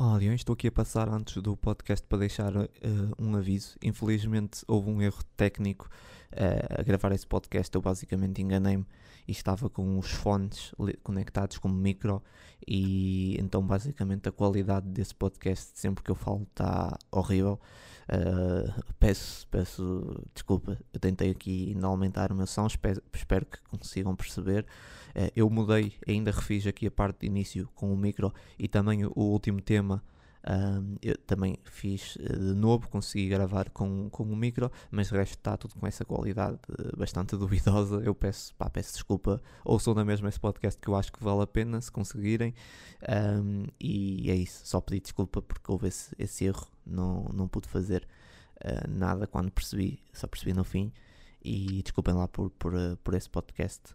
Olá, Leões. Estou aqui a passar antes do podcast para deixar uh, um aviso. Infelizmente houve um erro técnico uh, a gravar esse podcast. Eu basicamente enganei-me e estava com os fones conectados como micro e então basicamente a qualidade desse podcast sempre que eu falo está horrível. Uh, peço, peço desculpa, eu tentei aqui ainda aumentar o meu som, espero, espero que consigam perceber. Uh, eu mudei, ainda refiz aqui a parte de início com o micro e também o último tema eu também fiz eh, de novo, consegui gravar com, com o micro, mas o resto está tudo com essa qualidade eh, bastante duvidosa. Eu peço, pá, peço desculpa, ouçam na mesma esse podcast que eu acho que vale a pena se conseguirem. Um, e é isso, só pedi desculpa porque houve esse, esse erro, não, não pude fazer uh, nada quando percebi, só percebi no fim. E desculpem lá por, por, por esse podcast.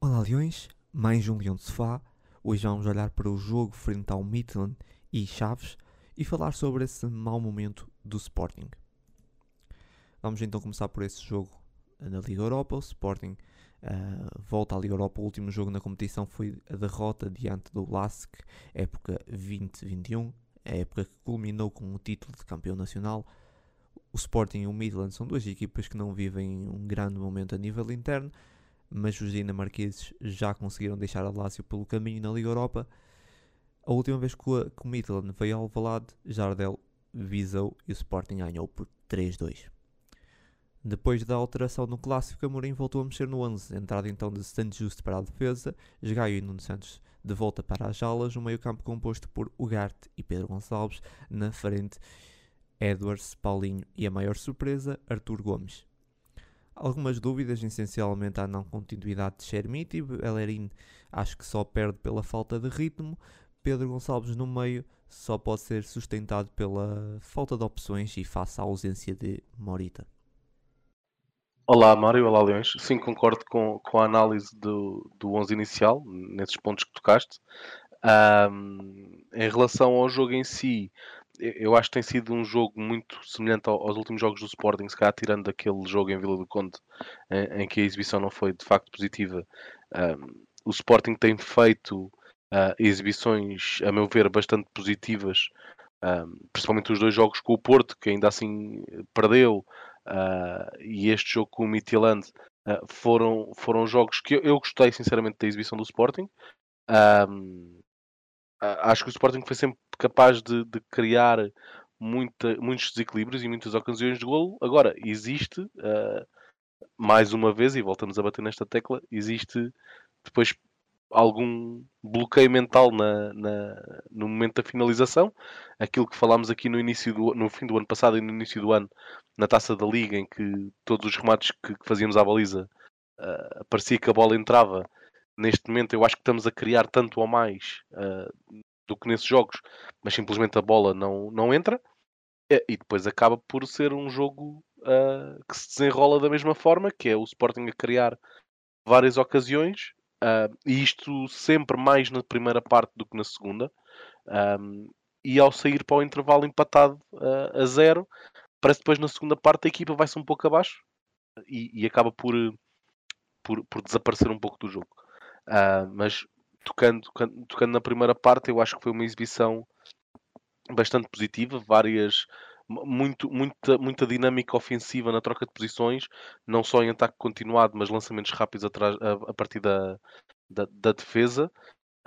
Olá, leões, mais um leão de sofá. Hoje vamos olhar para o jogo frente ao Midland e Chaves e falar sobre esse mau momento do Sporting. Vamos então começar por esse jogo na Liga Europa. O Sporting uh, volta à Liga Europa. O último jogo na competição foi a derrota diante do Lask, época 2021, a época que culminou com o título de campeão nacional. O Sporting e o Midland são duas equipas que não vivem um grande momento a nível interno, mas os dinamarqueses já conseguiram deixar a Lazio pelo caminho na Liga Europa. A última vez que o, Midland veio ao Alvalade, Jardel visou e o Sporting ganhou por 3-2. Depois da alteração no clássico, Amorim voltou a mexer no 11, entrada então de Santos Justo para a defesa, Gaio e Nuno Santos de volta para as alas, um meio campo composto por Ugarte e Pedro Gonçalves, na frente Edwards, Paulinho e a maior surpresa, Artur Gomes. Algumas dúvidas, essencialmente à não continuidade de Shermit e Bellerin acho que só perde pela falta de ritmo. Pedro Gonçalves no meio só pode ser sustentado pela falta de opções e face à ausência de Morita. Olá Mário, olá Leões. Sim, concordo com, com a análise do, do 11 inicial, nesses pontos que tocaste. Um, em relação ao jogo em si, eu acho que tem sido um jogo muito semelhante aos últimos jogos do Sporting, se calhar tirando aquele jogo em Vila do Conde em, em que a exibição não foi de facto positiva. Um, o Sporting tem feito uh, exibições, a meu ver, bastante positivas, um, principalmente os dois jogos com o Porto, que ainda assim perdeu, uh, e este jogo com o Midtjylland uh, foram, foram jogos que eu, eu, gostei sinceramente da exibição do Sporting. Um, acho que o Sporting foi sempre capaz de, de criar muita, muitos desequilíbrios e muitas ocasiões de golo. Agora, existe, uh, mais uma vez, e voltamos a bater nesta tecla, existe depois algum bloqueio mental na, na, no momento da finalização. Aquilo que falámos aqui no, início do, no fim do ano passado e no início do ano, na taça da Liga, em que todos os remates que, que fazíamos à baliza uh, parecia que a bola entrava neste momento eu acho que estamos a criar tanto ou mais uh, do que nesses jogos, mas simplesmente a bola não, não entra e depois acaba por ser um jogo uh, que se desenrola da mesma forma, que é o Sporting a criar várias ocasiões uh, e isto sempre mais na primeira parte do que na segunda um, e ao sair para o intervalo empatado a zero parece depois na segunda parte a equipa vai-se um pouco abaixo e, e acaba por, por, por desaparecer um pouco do jogo. Uh, mas tocando, tocando, tocando, na primeira parte, eu acho que foi uma exibição bastante positiva, várias muito, muita, muita dinâmica ofensiva na troca de posições, não só em ataque continuado, mas lançamentos rápidos atrás, a, a partir da, da, da defesa.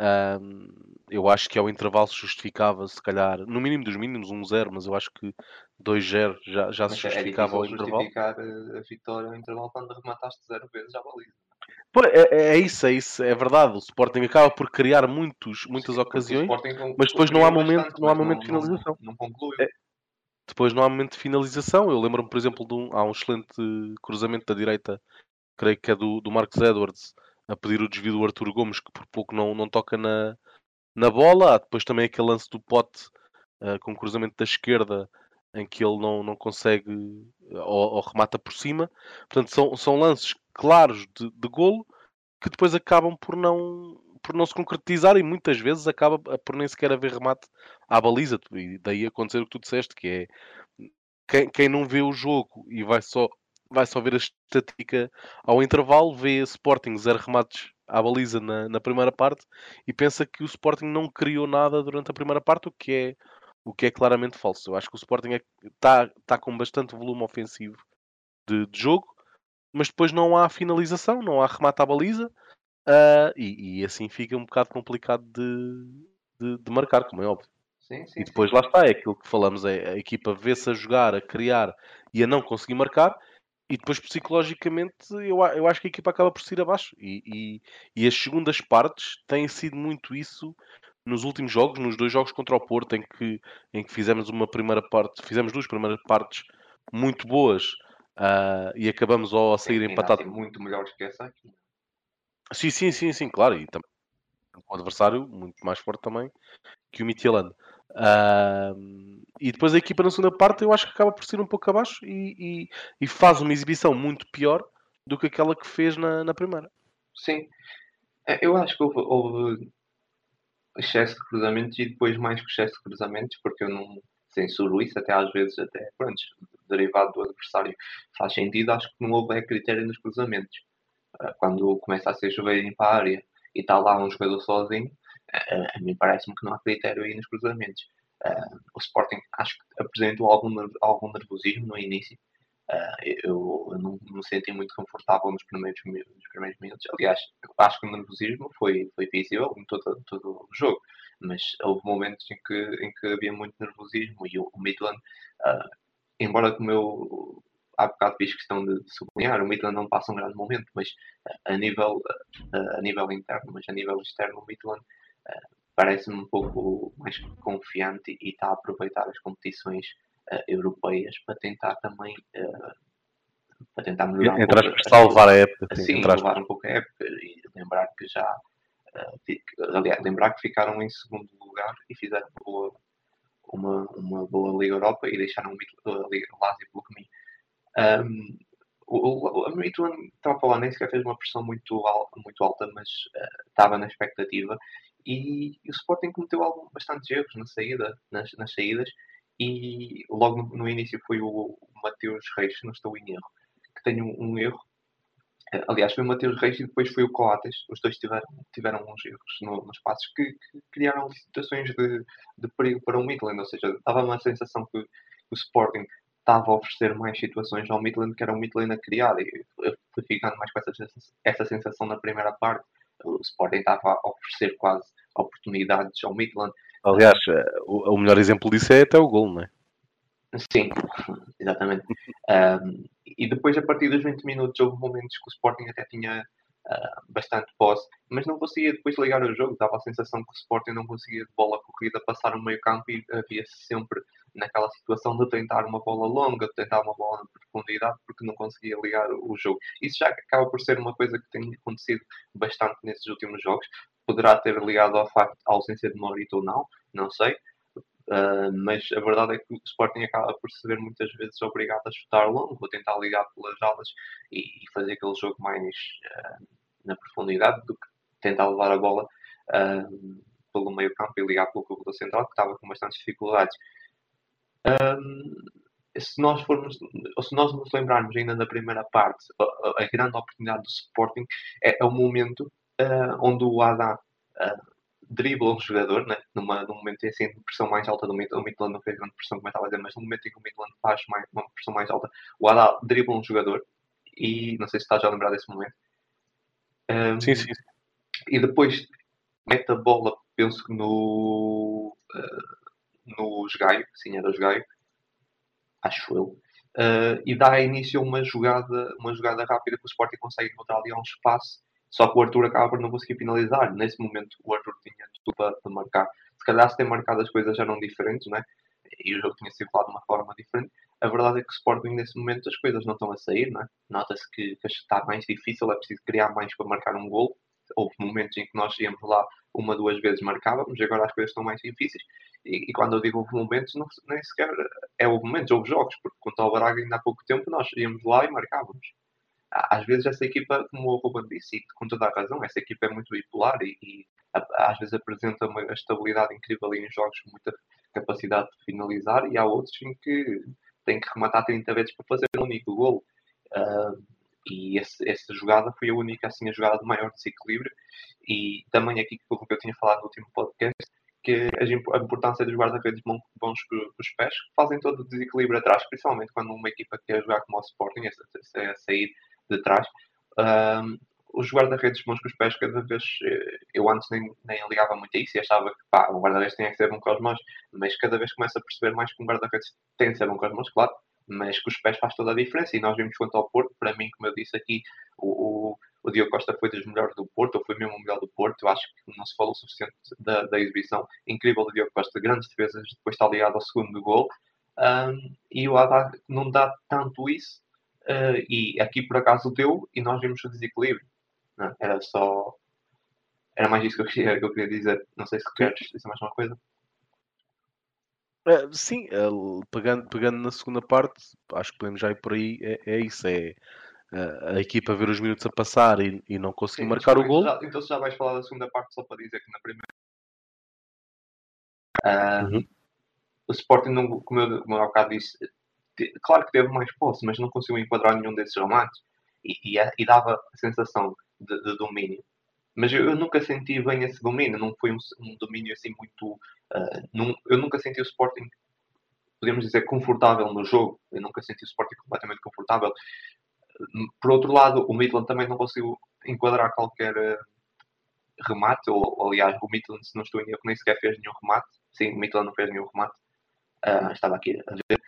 Um, eu acho que ao intervalo se justificava, se calhar, no mínimo dos mínimos, 1-0, mas eu acho que 2-0 já, já se é justificava ao intervalo. justificar a vitória ao intervalo quando remataste 0 vezes à baliza. É, é, isso, é isso, é verdade. O Sporting acaba por criar muitos, muitas Sim, ocasiões, mas depois não há momento, bastante, não há momento não, de finalização. Não, não é, depois não há momento de finalização. Eu lembro-me, por exemplo, de um, há um excelente cruzamento da direita, creio que é do, do Marcos Edwards, a pedir o desvio do Arthur Gomes, que por pouco não, não toca na, na bola. Há depois também aquele lance do pote uh, com o cruzamento da esquerda, em que ele não, não consegue ou, ou remata por cima. Portanto, são, são lances claros de, de golo que depois acabam por não, por não se concretizar e muitas vezes acaba por nem sequer haver remate à baliza. E daí acontecer o que tu disseste, que é quem, quem não vê o jogo e vai só, vai só ver a estatística ao intervalo, vê Sporting zero remates à baliza na, na primeira parte e pensa que o Sporting não criou nada durante a primeira parte, o que é, o que é claramente falso. Eu acho que o Sporting está é, tá com bastante volume ofensivo de, de, jogo, mas depois não há finalização, não há remate à baliza uh, e, e, assim fica um bocado complicado de, de, de marcar, como é óbvio. Sim, sim, e depois sim. lá está, é aquilo que falamos, é a equipa vê-se a jogar, a criar e a não conseguir marcar, e depois psicologicamente eu, eu acho que a equipa acaba por ir abaixo. E, e, e, as segundas partes têm sido muito isso nos últimos jogos, nos dois jogos contra o Porto, em que, em que fizemos uma primeira parte, fizemos duas primeiras partes muito boas uh, e acabamos ao a sair empatados. Assim, muito melhores que essa aqui. Sim, sim, sim, sim, claro. E também o adversário muito mais forte também que o Midtjylland. Uh, e depois a equipa na segunda parte eu acho que acaba por ser um pouco abaixo e, e, e faz uma exibição muito pior do que aquela que fez na, na primeira. Sim, é, eu acho que houve, houve, excesso de cruzamentos e depois mais que excesso de cruzamentos, porque eu não censuro isso, até às vezes, até pronto, derivado do adversário faz sentido. Acho que não houve é critério nos cruzamentos. Ah, quando começa a ser chuveiro para a área e está lá um jogador sozinho, a, a mim parece-me que não há critério aí nos cruzamentos. O Sporting acho que apresentou algum, algum nervosismo no início. Uh, eu, eu, não me senti muito confortável nos primeiros, nos primeiros minutos. Aliás, acho que o nervosismo foi, foi visível em todo, todo o jogo, mas houve momentos em que, em que havia muito nervosismo e o, o Midland, uh, embora como eu há bocado fiz questão de, de sublinhar, o Midland não passa um grande momento, mas a nível, a nível interno, mas a nível externo, o Midland parece-me um pouco mais confiante e está a aproveitar as competições uh, europeias para tentar também uh, para tentar melhorar entre um pouco, salvar a época sim, salvar um pouco a época e lembrar que já uh, aliás, lembrar que ficaram em segundo lugar e fizeram boa, uma, uma boa Liga Europa e deixaram a Liga Lazio pelo caminho. Um, o, o, a estava a falar, nem sequer fez uma pressão muito, muito alta, mas uh, estava na expectativa. E, e o Sporting cometeu algum, bastantes erros na saída, nas, nas saídas e logo no, início foi o, Mateus Reis, não estou em erro, que tem um, um erro. Eh, aliás, foi o Mateus Reis e depois foi o Coates. Os dois tiveram, tiveram uns erros no, nos passos que, que, criaram situações de, de perigo para o Midland. Ou seja, dava uma sensação que o Sporting estava a oferecer mais situações ao Midland que era o Midland a criar. E fui ficando mais com essa, essa sensação na primeira parte o Sporting estava a oferecer quase oportunidades ao Midland. Aliás, eh, o, o melhor exemplo disso é até o gol, não é? Sim, exatamente. um, e depois, a partir dos 20 minutos, houve momentos que o Sporting até tinha uh, bastante posse, mas não conseguia depois ligar o jogo. Dava a sensação que o Sporting não conseguia de bola corrida passar no meio campo e havia sempre naquela situação de tentar uma bola longa, de tentar uma bola de profundidade, porque não conseguia ligar o jogo. Isso já acaba por ser uma coisa que tem acontecido bastante nesses últimos jogos. Poderá ter ligado ao facto da ausência de Morito ou não, não sei. Uh, mas a verdade é que o Sporting acaba por se ver muitas vezes obrigado a chutar longo, a tentar ligar pelas alas e, e fazer aquele jogo mais uh, na profundidade do que tentar levar a bola uh, pelo meio campo e ligar pelo corredor central, que estava com bastantes dificuldades. Se nós formos, ou se nós nos lembrarmos ainda da primeira parte, a, a grande oportunidade do Sporting é, é o momento onde o Adam uh, dribla um jogador, né? Numa, num momento assim, de pressão mais alta do Midland, o Midland não fez grande pressão, como eu estava a dizer, mas no momento em que o Midland faz mais, uma pressão mais alta, o Adam dribla um jogador, e não sei se estás a lembrar desse momento. Um, sim, sim. E depois mete a bola, penso que no. Uh, no Gaio, sim, era Gaio, acho eu, uh, e dá início a uma jogada, uma jogada rápida que o Sporting consegue encontrar ali a um espaço, só que o Arthur acaba por não conseguir finalizar. Nesse momento o Arthur tinha tudo para, marcar. Se calhar se tem marcado as coisas já eram diferentes, né? e o jogo tinha circulado de uma forma diferente. A verdade é que o Sporting nesse momento as coisas não estão a sair, né? nota-se que, que está mais difícil, é preciso criar mais para marcar um gol. Houve momentos em que nós íamos lá uma, duas vezes marcávamos, agora as coisas estão mais difíceis. E, e quando eu digo houve momentos, não, nem sequer é houve momentos, houve jogos, porque quanto ao Braga ainda há pouco tempo nós íamos lá e marcávamos. Às vezes essa equipa, como o Ruben disse, e com toda a razão, essa equipa é muito bipolar e, e às vezes apresenta uma estabilidade incrível em jogos com muita capacidade de finalizar e há outros em que tem que rematar 30 vezes para fazer um único gol. Uh, E esse, essa jogada foi a única assim, a jogada de maior desequilíbrio. E também aqui, pelo que eu tinha falado no último podcast, que a importância dos guarda-redes bons com os pés fazem todo o desequilíbrio atrás, principalmente quando uma equipa quer jogar como o Sporting, a, a sair de trás. Um, os guarda-redes bons com os pés, cada vez eh, eu antes nem, nem ligava muito a isso e achava que pá, o guarda-redes tinha que ser bom com as mãos, mas cada vez começo a perceber mais que um guarda-redes tem que ser bom com as mãos, claro, mas com os pés faz toda a diferença. E nós vimos quanto ao Porto, para mim, como eu disse aqui, o, o, o Diogo Costa foi dos melhores do Porto, ou foi mesmo o melhor do Porto. Eu acho que não se falou o suficiente da, da exibição incrível do Diogo Costa, grandes defesas, depois está ligado ao segundo gol. Um, e o Haddad não dá tanto isso, uh, e aqui por acaso deu, e nós vimos o desequilíbrio. Não, era só. Era mais isso que eu queria, que eu queria dizer. Não sei se queres dizer mais uma coisa. Uh, sim, uh, pegando, pegando na segunda parte, acho que podemos já ir por aí. É, é isso, é uh, a equipa ver os minutos a passar e, e não conseguir sim, marcar o gol. Então, se já vais falar da segunda parte, só para dizer que na primeira. Uhum. O Sporting, não, como, eu, como eu há bocado disse, claro que teve mais posse, mas não conseguiu enquadrar nenhum desses remates e, e, e dava a sensação de, de domínio. Mas eu, eu, nunca senti bem esse domínio, não foi um, um domínio assim muito. Uh, num, eu nunca senti o Sporting, podemos dizer, confortável no jogo. Eu nunca senti o Sporting completamente confortável. Por outro lado, o Midland também não conseguiu enquadrar qualquer uh, remate, ou aliás, o Midland, se não estou em erro, nem sequer fez nenhum remate. Sim, o Midland não fez nenhum remate. Uh, estava aqui a ver.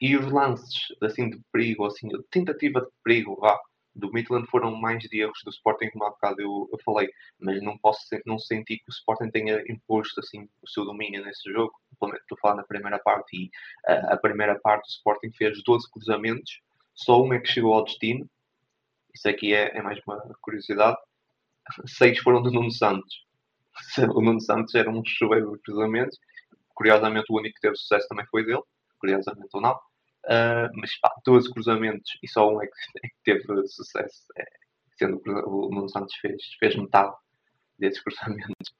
E os lances assim, de perigo, assim, tentativa de perigo, do Midland foram mais de erros do Sporting, como há bocado eu, eu falei, mas não posso não sentir que o Sporting tenha imposto assim, o seu domínio nesse jogo. Estou a falar na primeira parte e uh, a primeira parte o Sporting fez 12 cruzamentos, só um é que chegou ao destino. Isso aqui é, é mais uma curiosidade. Seis foram do Nuno Santos. O Nuno Santos era um chuveiro de cruzamentos. Curiosamente, o único que teve sucesso também foi dele. Curiosamente ou não. Uh, mas pá, 12 cruzamentos e só um é que, é que teve sucesso, é, sendo que o Nuno Santos fez, fez metade desses cruzamentos.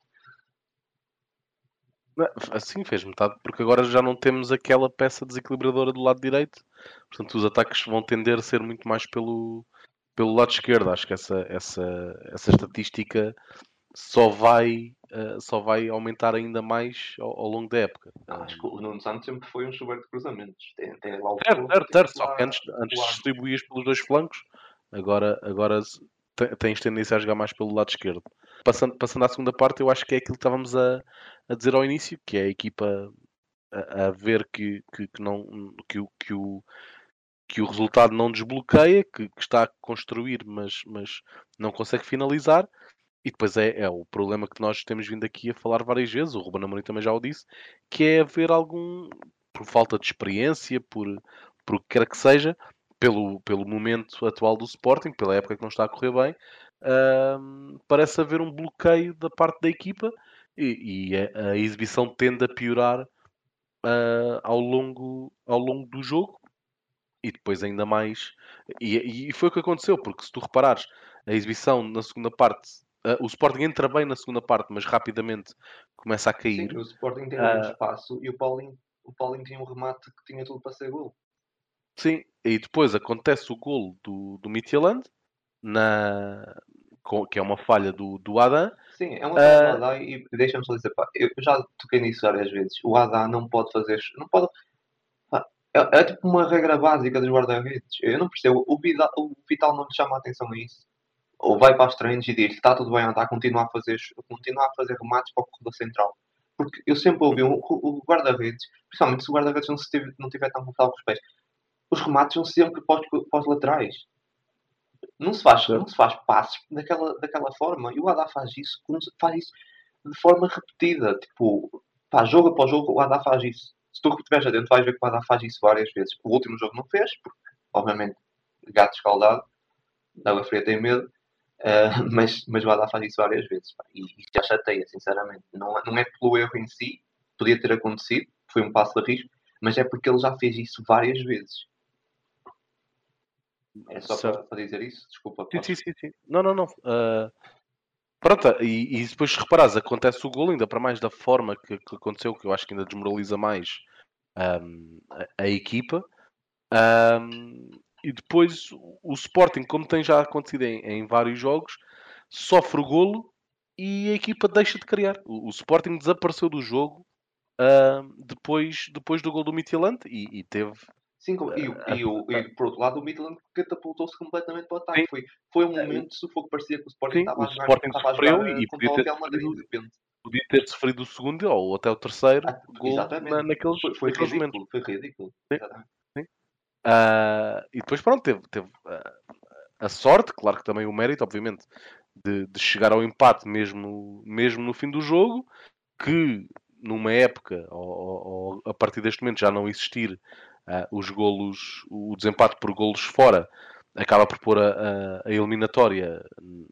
Assim fez metade, porque agora já não temos aquela peça desequilibradora do lado direito, portanto os ataques vão tender a ser muito mais pelo, pelo lado esquerdo. Acho que essa, essa, essa estatística só vai, uh, só vai aumentar ainda mais ao, ao longo da época. Ah, acho que o Nuno Santos sempre foi um chuveiro de cruzamentos. Tem, tem lá o certo, certo, certo. Só que antes, antes distribuías pelos dois flancos, agora, agora tens tendência a jogar mais pelo lado esquerdo. Passando, passando à segunda parte, eu acho que é aquilo que estávamos a, a dizer ao início, que é a equipa a, a ver que, que, que, não, que, o, que, o, que o resultado não desbloqueia, que, que está a construir, mas, mas não consegue finalizar e depois é, é, o problema que nós temos vindo aqui a falar várias vezes, o Ruben Amorim também já o disse, que é haver algum, por falta de experiência, por, por o que quer que seja, pelo, pelo momento atual do Sporting, pela época que não está a correr bem, uh, parece haver um bloqueio da parte da equipa e, e a, a, exibição tende a piorar uh, ao, longo, ao longo do jogo. E depois ainda mais. E, e foi o que aconteceu, porque se tu reparares, a exibição na segunda parte Uh, o Sporting entra bem na segunda parte, mas rapidamente começa a cair. Sim, o Sporting tem uh, um espaço e o Paulinho, o Paulinho tinha um remate que tinha tudo para ser gol. Sim, e depois acontece o gol do, do Midtjylland, na, que é uma falha do, do Adam. Sim, é uma falha uh, do Adam e deixa-me só dizer, pá, eu já toquei nisso várias vezes. O Adam não pode fazer. Não pode, pá, é, é, tipo uma regra básica dos guarda-redes. Eu não percebo. O Vital, o Vital não lhe chama a atenção a isso ou vai para os treinos e diz está tudo bem, está a continuar a fazer, continuar a fazer remates para o corredor central. Porque eu sempre ouvi o, o guarda-redes, principalmente se o guarda-redes não, estiver, não tiver tão confortável com os pés, os remates são sempre para os, para os laterais. Não se faz, não se faz passos daquela, daquela forma. E o Adá faz isso, faz isso de forma repetida. Tipo, pá, jogo após jogo, o Adá faz isso. Se tu estiveres adentro, vais ver que o Adá faz isso várias vezes. O último jogo não fez, porque, obviamente, gato escaldado, água fria tem medo. Uh, mas, mas o Haddad faz isso várias vezes pá, e, e já chateia, sinceramente. Não, não é pelo erro em si, podia ter acontecido, foi um passo de risco, mas é porque ele já fez isso várias vezes. É só para, para, dizer isso? Desculpa. Sim, sim, sim, Não, não, não. Uh, pronto, e, e depois reparares, acontece o gol, ainda para mais da forma que, que aconteceu, que eu acho que ainda desmoraliza mais um, a, a, equipa. Um, e depois o Sporting, como tem já acontecido em, em vários jogos, sofre o golo e a equipa deixa de criar. O, o Sporting desapareceu do jogo uh, depois, depois do gol do Midtjylland e, e teve Sim, e, uh, e, o, e, por outro lado o Midland catapultou-se completamente para o ataque. Foi, foi um momento de sufoco, parecia que o Sporting sim, estava a jogar, Sporting estava a jogar e podia ter, Madrid, repente. Podia ter sofrido o segundo ou até o terceiro ah, gol na, naqueles, foi, foi naqueles ridículo, momentos. Foi ridículo. Sim. Sim. Uh, e depois pronto, teve, teve uh, a sorte, claro que também o mérito, obviamente, de, de, chegar ao empate mesmo, mesmo no fim do jogo, que numa época, ou, ou, a partir deste momento já não existir uh, os golos, o desempate por golos fora, acaba por pôr a, a, eliminatória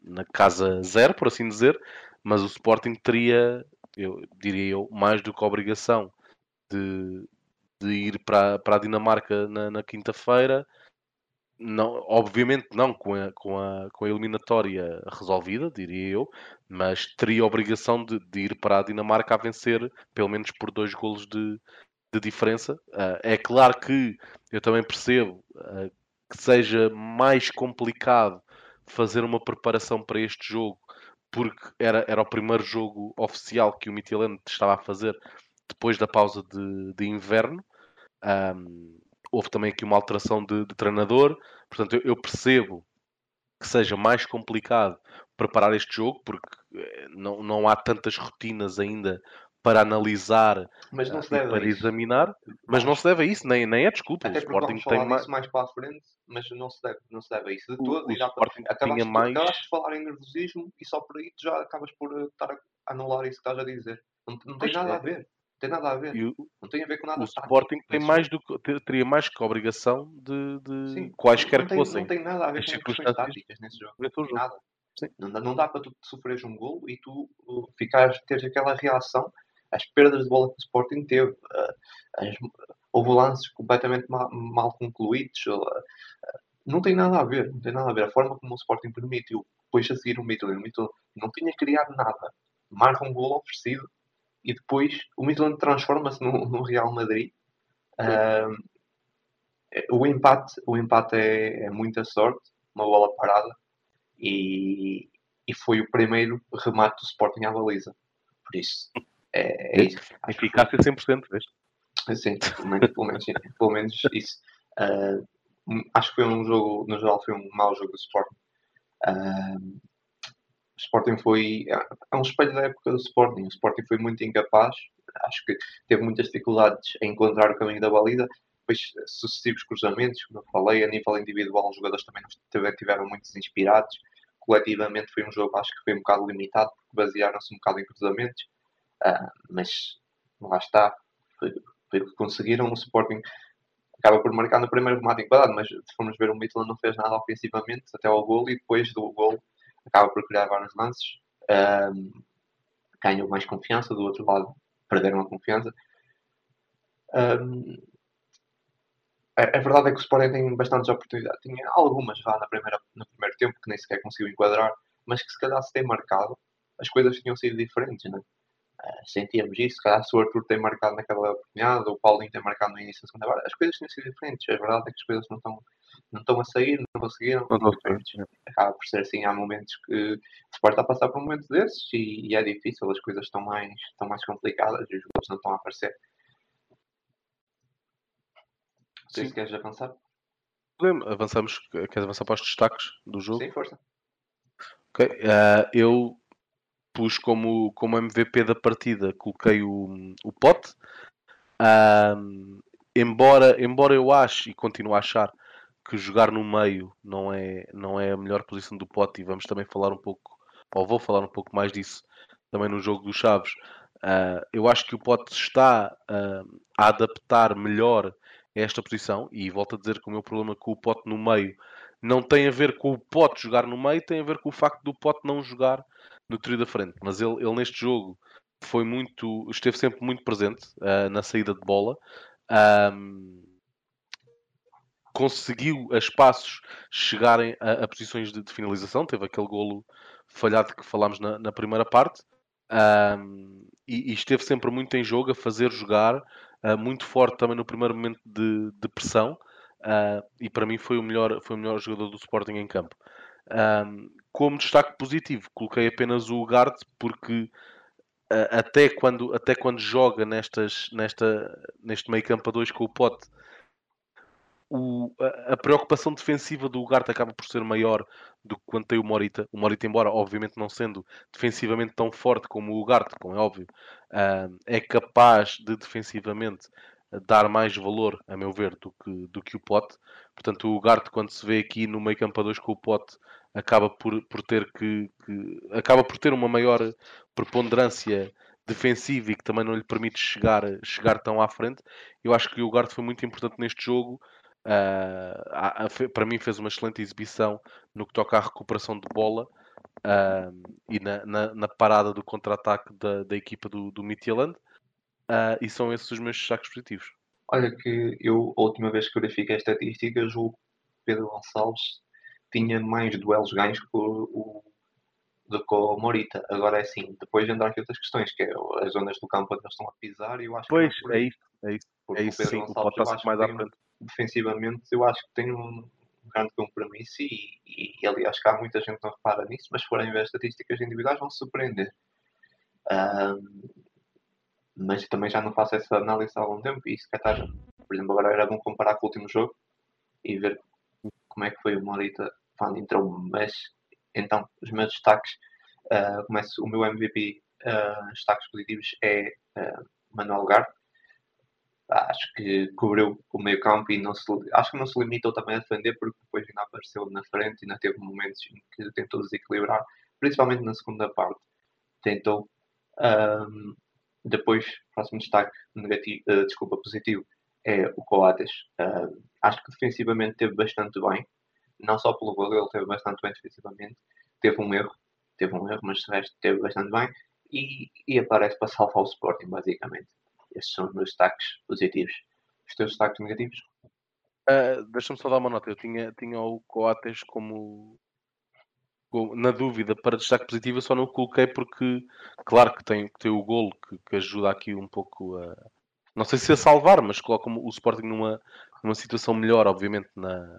na casa zero, por assim dizer, mas o Sporting teria, eu diria eu, mais do que a obrigação de, de ir para, para a Dinamarca na, na quinta-feira. Não, obviamente não com a, com, a, com a eliminatória resolvida, diria eu, mas teria a obrigação de, de ir para a Dinamarca a vencer pelo menos por dois golos de, de diferença. Uh, é claro que eu também percebo uh, que seja mais complicado fazer uma preparação para este jogo, porque era, era o primeiro jogo oficial que o Midtjylland estava a fazer depois da pausa de, de inverno. Um, houve também aqui uma alteração de, de treinador, portanto eu, eu, percebo que seja mais complicado preparar este jogo, porque eh, não, não há tantas rotinas ainda para analisar mas não se deve para examinar, mas não se deve a isso, nem, nem é desculpa. Até o Sporting vamos tem mais... mais para a frente, mas não se deve, não se deve a isso de todo. O, Sporting acabaste, tinha mais... acabaste de falar em nervosismo e só por aí tu já acabas por eh, estar a anular isso que estás a dizer. Não, não tem nada é. a ver. Tem nada a ver. O, não tem a ver com nada. O Sporting tem mais do que, teria mais que a obrigação de, de Sim, quaisquer não que fossem. Não tem nada a ver com questões táticas nesse jogo. Nada. Não, não dá para tu sofreres um gol e tu ficares, teres aquela reação as perdas de bola que o Sporting teve, uh, as, houve lances completamente mal, mal concluídos. Uh, não tem nada a ver, não tem nada a ver. A forma como o Sporting permitiu, depois a seguir o Midland, o Midland não tinha criado nada, marca um gol oferecido e depois o Midland transforma-se no, no, Real Madrid. Uh, o empate, o empate é, é muita sorte, uma bola parada e, e foi o primeiro remate do Sporting à baliza. Por isso, é, é isso. Eficácia 100%, vês? Sim, pelo menos, pelo menos, pelo menos isso. Uh, acho que foi um jogo, no geral, foi um mau jogo do Sporting. Uh, o Sporting foi. É, é um espelho da época do Sporting. O Sporting foi muito incapaz. Acho que teve muitas dificuldades em encontrar o caminho da baliza. Depois, sucessivos cruzamentos, como eu falei, a nível individual, os jogadores também tiveram muitos inspirados. Coletivamente, foi um jogo, acho que foi um bocado limitado, porque basearam-se um bocado em cruzamentos. Uh, mas lá está, foi, foi o que conseguiram. O Sporting acaba por marcar no primeiro remate enquadrado, mas se formos ver, o Midland não fez nada ofensivamente até ao gol e depois do gol acaba por criar vários lances. Um, ganham mais confiança, do outro lado perderam a confiança. Um, a, a, verdade é que o Sporting tem bastantes oportunidades. Tinha algumas já na primeira, no primeiro tempo que nem sequer conseguiu enquadrar, mas que se calhar se tem marcado, as coisas tinham sido diferentes, não é? Uh, sentíamos isso, se calhar se o Arthur tem marcado naquela oportunidade, ou o Paulinho tem marcado no início da segunda hora, as coisas tinham sido diferentes. A verdade é que as coisas não estão, não estão a sair, não conseguiram. Não Acaba por ser assim, há momentos que o Sport está a passar por momentos desses e, e, é difícil, as coisas estão mais, estão mais complicadas e os gols não estão a aparecer. Sim. Se queres avançar? Avançamos, queres avançar para os destaques do jogo? Sim, força. Ok, uh, eu pus como, como MVP da partida, coloquei o, o Pote. Um, embora, embora eu ache e continuo a achar que jogar no meio não é, não é a melhor posição do Pote, e vamos também falar um pouco, ou vou falar um pouco mais disso também no jogo dos Chaves. Uh, eu acho que o Pote está uh, a adaptar melhor a esta posição, e volto a dizer que o meu problema com o Pote no meio não tem a ver com o Pote jogar no meio, tem a ver com o facto do Pote não jogar no trio da frente, mas ele, ele neste jogo foi muito, esteve sempre muito presente uh, na saída de bola. Um, conseguiu a espaços chegarem a, a posições de, de, finalização. Teve aquele golo falhado que falámos na, na primeira parte. Um, e, e, esteve sempre muito em jogo, a fazer jogar, uh, muito forte também no primeiro momento de, de pressão. uh, e para mim foi o melhor, foi o melhor jogador do Sporting em campo. Um, como destaque positivo, coloquei apenas o Ugarte porque uh, até, quando, até quando joga nestas, nesta, neste meio campo a dois com o Pote, o, a, a, preocupação defensiva do Ugarte acaba por ser maior do que quando tem o Morita. O Morita, embora obviamente não sendo defensivamente tão forte como o Ugarte, como é óbvio, uh, é capaz de defensivamente dar mais valor, a meu ver, do que, do que o Pote. Portanto, o Ugarte, quando se vê aqui no meio campo a dois com o Pote, acaba por, por ter que, que, acaba por ter uma maior preponderância defensiva e que também não lhe permite chegar, chegar tão à frente. Eu acho que o Ugarte foi muito importante neste jogo Uh, para mim fez uma excelente exibição no que toca à recuperação de bola uh, e na, na, na, parada do contra-ataque da, da, equipa do, do Midtjylland uh, e são esses os meus destaques positivos. Olha que eu, a última vez que verifiquei as estatísticas, o Pedro Gonçalves tinha mais duelos ganhos que o, o, do que o Morita. Agora é assim, depois de entrar aqui outras questões, que é as zonas do campo onde eles estão a pisar, e eu acho pois, que. é isso, é isso. Porque é isso, o Pedro sim, Gonçalves, mais à frente. Defensivamente, eu acho que tem um grande compromisso e, e, e aliás que há muita gente que não repara nisso, mas se forem ver estatísticas individuais vão se surpreender. Um, mas também já não faço essa análise há algum tempo e se calhar, por exemplo, agora era bom comparar com o último jogo e ver como é que foi o Morita quando entrou, mas então os meus destaques, uh, começo, o meu MVP uh, destaques positivos é uh, Manuel Gar. Acho que cobriu o meio campo e não se, acho que não se limitou também a defender porque depois ainda apareceu na frente e ainda teve momentos em que tentou desequilibrar, principalmente na segunda parte. Tentou. Um, depois, próximo destaque negativo, uh, desculpa, positivo é o Coates. Uh, acho que defensivamente teve bastante bem, não só pelo gol, ele teve bastante bem defensivamente. Teve um erro, teve um erro, mas de resto teve bastante bem e, e aparece para salvar o Sporting, basicamente. Esses são os meus destaques positivos. Os teus destaques negativos? Uh, Deixa-me só dar uma nota. Eu tinha, tinha o Coates como na dúvida para destaque positivo, eu só não o coloquei porque, claro que tem, que tem o golo que, que, ajuda aqui um pouco a. Não sei se a salvar, mas coloca o Sporting numa, numa situação melhor, obviamente, na,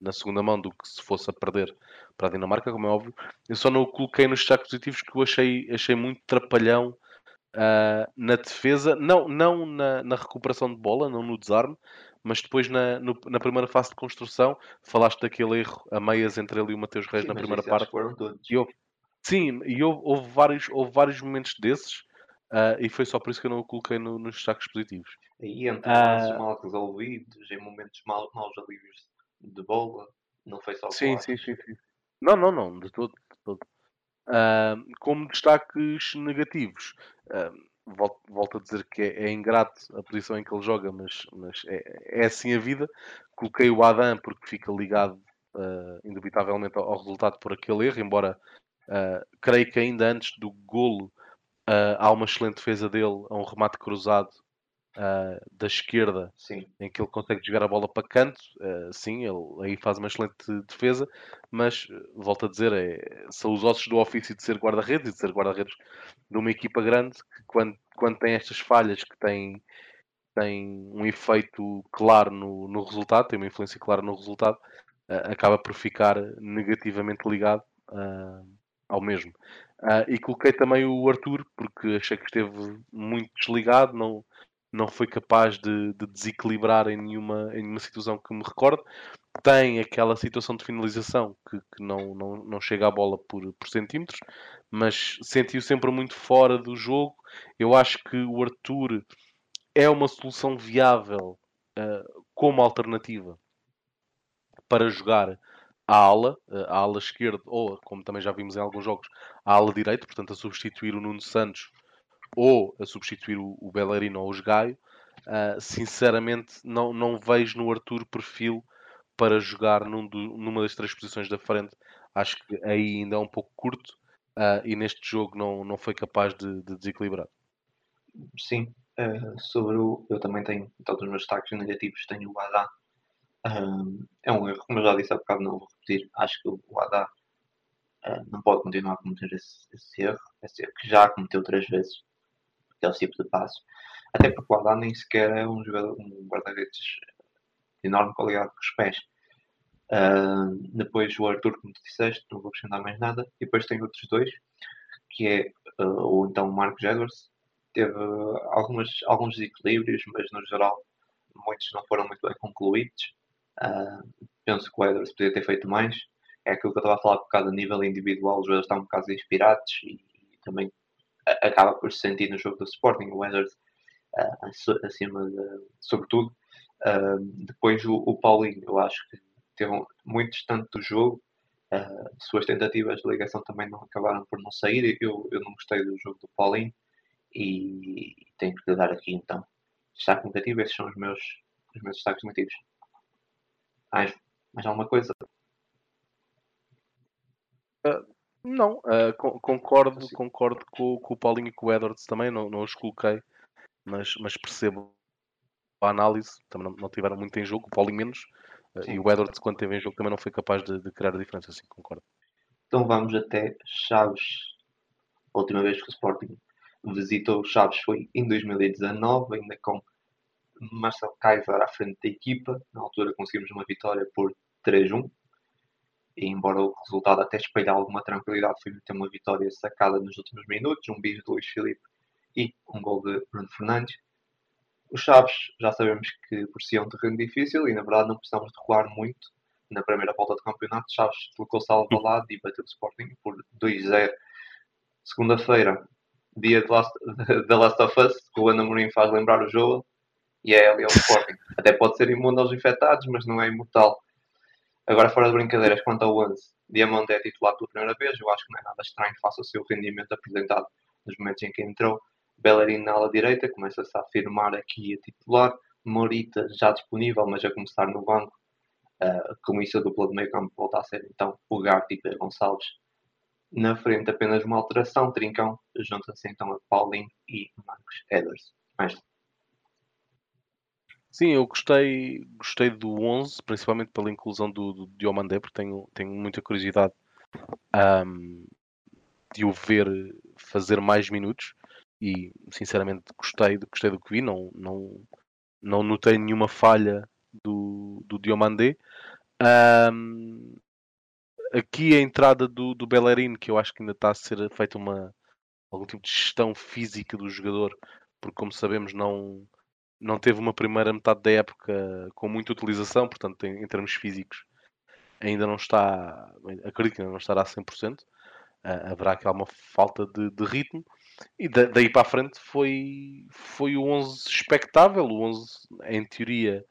na segunda mão do que se fosse a perder para a Dinamarca, como é óbvio. Eu só não o coloquei nos destaques positivos que eu achei, achei muito trapalhão uh, na defesa, não, não na, na recuperação de bola, não no desarme, mas depois na, no, na primeira fase de construção falaste daquele erro a meias entre ele e o Mateus Reis sim, na primeira parte. E houve, sim, e houve, houve, vários, houve vários momentos desses uh, e foi só por isso que eu não o coloquei no, nos destaques positivos. E entre uh, mal resolvidos, em momentos mal, maus alívios de bola, não foi só sim, sim, sim, sim. Não, não, não, de todo. De todo. Uh, como destaques negativos, uh, volto, volto a dizer que é, é, ingrato a posição em que ele joga, mas, mas é, é assim a vida. Coloquei o Adam porque fica ligado uh, indubitavelmente ao, ao, resultado por aquele erro, embora uh, creio que ainda antes do golo uh, há uma excelente defesa dele, a um remate cruzado uh, da esquerda, sim. em que ele consegue jogar a bola para canto, uh, sim, ele aí faz uma excelente defesa, mas volto a dizer, é, são os ossos do ofício de ser guarda-redes e de ser guarda-redes de uma equipa grande que quando, quando tem estas falhas que têm, têm um efeito claro no, no resultado, tem uma influência clara no resultado, uh, acaba por ficar negativamente ligado ao mesmo. Uh, e coloquei também o Arthur, porque achei que esteve muito desligado, não, não foi capaz de, de, desequilibrar em nenhuma, em nenhuma situação que me recordo. Tem aquela situação de finalização que, que não, não, não chega à bola por, por centímetros, mas sentiu sempre muito fora do jogo. Eu acho que o Arthur é uma solução viável uh, como alternativa para jogar à ala, uh, à ala esquerda, ou como também já vimos em alguns jogos, à ala direita, portanto a substituir o Nuno Santos ou a substituir o, o Bellerino ou o Gaio, uh, sinceramente não, não vejo no Arthur perfil para jogar num do, numa das três posições da frente. Acho que aí ainda é um pouco curto uh, e neste jogo não, não foi capaz de, de desequilibrar. Sim, uh, sobre o. Eu também tenho todos os meus destaques negativos. Tenho o Adá. é um erro, como eu já disse há bocado, não vou repetir. Acho que o Adá não pode continuar a cometer esse, esse erro, esse erro que já cometeu três vezes aquele tipo de passo. Até porque o Adam nem sequer é um jogador, um guarda-redes enorme qualidade com os pés. Uh, depois o Arthur, como tu disseste, não vou acrescentar mais nada. E depois tem outros dois, que é uh, o então Marcos Edwards. Teve algumas, alguns desequilíbrios, mas no geral muitos não foram muito bem concluídos. Uh, penso que o Edwards podia ter feito mais. É aquilo que eu estava a falar por causa a nível individual, os jogadores estão um bocado inspirados e, e também acaba por se sentir no jogo do Sporting. O Edwards acima de, sobretudo. depois o, o Paulinho, eu acho que teve muito distante do jogo. Uh, suas tentativas de ligação também não acabaram por não sair. Eu, eu não gostei do jogo do Paulinho e tenho que dar aqui então destaque negativo. Esses são os meus, os meus destaques negativos. Mais, mais alguma coisa? Uh, não, uh, concordo, assim. concordo com, com, o Paulinho e com o Edwards também. Não, não os coloquei, mas, mas percebo a análise. Também não, não tiveram muito em jogo, o Paulinho menos. Sim. E o Edwards, quando teve em jogo, também não foi capaz de, de criar a diferença, assim, concordo. Então vamos até Chaves. A última vez que o Sporting visitou Chaves foi em 2019, ainda com Marcel Kaiser à frente da equipa. Na altura conseguimos uma vitória por 3-1. Embora o resultado até espelhe alguma tranquilidade, foi ter uma vitória sacada nos últimos minutos, um bis de Luís Filipe e um gol de Bruno Fernandes. Os Chaves já sabemos que por si é um terreno difícil e na verdade não precisamos recuar muito. Na primeira volta do campeonato, Chaves deslocou-se ao lado e bateu o Sporting por 2-0. Segunda-feira, dia da Last, Last of Us, que o Ana Mourinho faz lembrar o jogo e é ali ao Sporting. Até pode ser imune aos infectados, mas não é imortal. Agora, fora de brincadeiras, quanto ao 11, Diamante é titular pela primeira vez. Eu acho que não é nada estranho face ao seu rendimento apresentado nos momentos em que entrou. Bellerin na ala direita, começa-se a afirmar aqui a titular. Morita já disponível, mas a começar no banco. Uh, com isso a dupla de meio campo volta a ser então o Garte e Pedro Gonçalves. Na frente apenas uma alteração, Trincão junta-se então a Paulinho e Marcos Edwards. Mais. Sim, eu gostei, gostei do 11, principalmente pela inclusão do, do Diomandé, porque tenho, tenho muita curiosidade um, de o ver fazer mais minutos e sinceramente gostei, gostei do que vi, não, não, não notei nenhuma falha do, do Diomandé. Um, aqui a entrada do, do Bellerin, que eu acho que ainda está a ser feita uma, algum tipo de gestão física do jogador, porque como sabemos não, não teve uma primeira metade da época com muita utilização, portanto em, em termos físicos ainda não está, acredito que ainda não estará a 100%, uh, haverá aqui alguma falta de, de ritmo, e daí para a frente foi, foi o 11 expectável, o 11 em teoria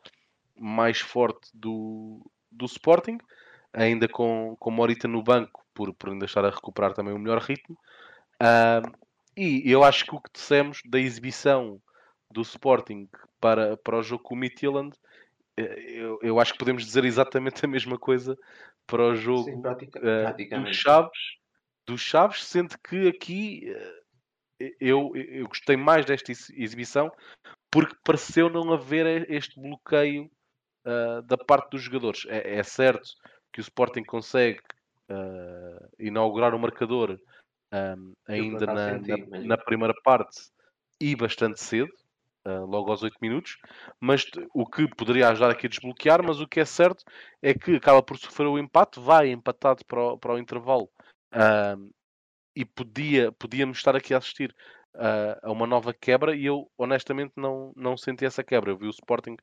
mais forte do, do Sporting, ainda com, com Morita no banco, por, por ainda estar a recuperar também o melhor ritmo. Uh, e eu acho que o que dissemos da exibição do Sporting para, para o jogo com o Midtjylland, eh, eu, eu acho que podemos dizer exatamente a mesma coisa para o jogo Sim, uh, dos Chaves, dos Chaves, sendo que aqui uh, eu, eu gostei mais desta exibição porque pareceu não haver este bloqueio uh, da parte dos jogadores. É, é, certo que o Sporting consegue inaugurar o marcador um, ainda na, na, na, primeira parte e bastante cedo, logo aos 8 minutos, mas o que poderia ajudar aqui a desbloquear, mas o que é certo é que acaba por sofrer o empate, vai empatado para o, para o intervalo e podia, podíamos estar aqui a assistir uh, a uma nova quebra e eu honestamente não, não senti essa quebra. Eu vi o Sporting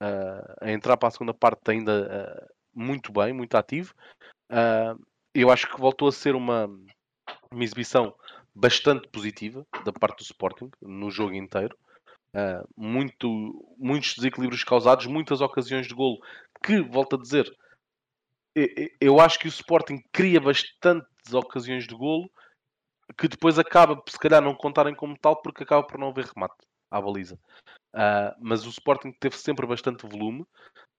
uh, a entrar para a segunda parte ainda uh, muito bem, muito ativo. eu acho que voltou a ser uma, uma exibição bastante positiva da parte do Sporting no jogo inteiro. Uh, muito, muitos desequilíbrios causados, muitas ocasiões de golo que, volto a dizer, eu acho que o Sporting cria bastantes ocasiões de golo que depois acaba, se calhar, não contarem como tal, porque acaba por não haver remate à baliza. Uh, mas o Sporting teve sempre bastante volume,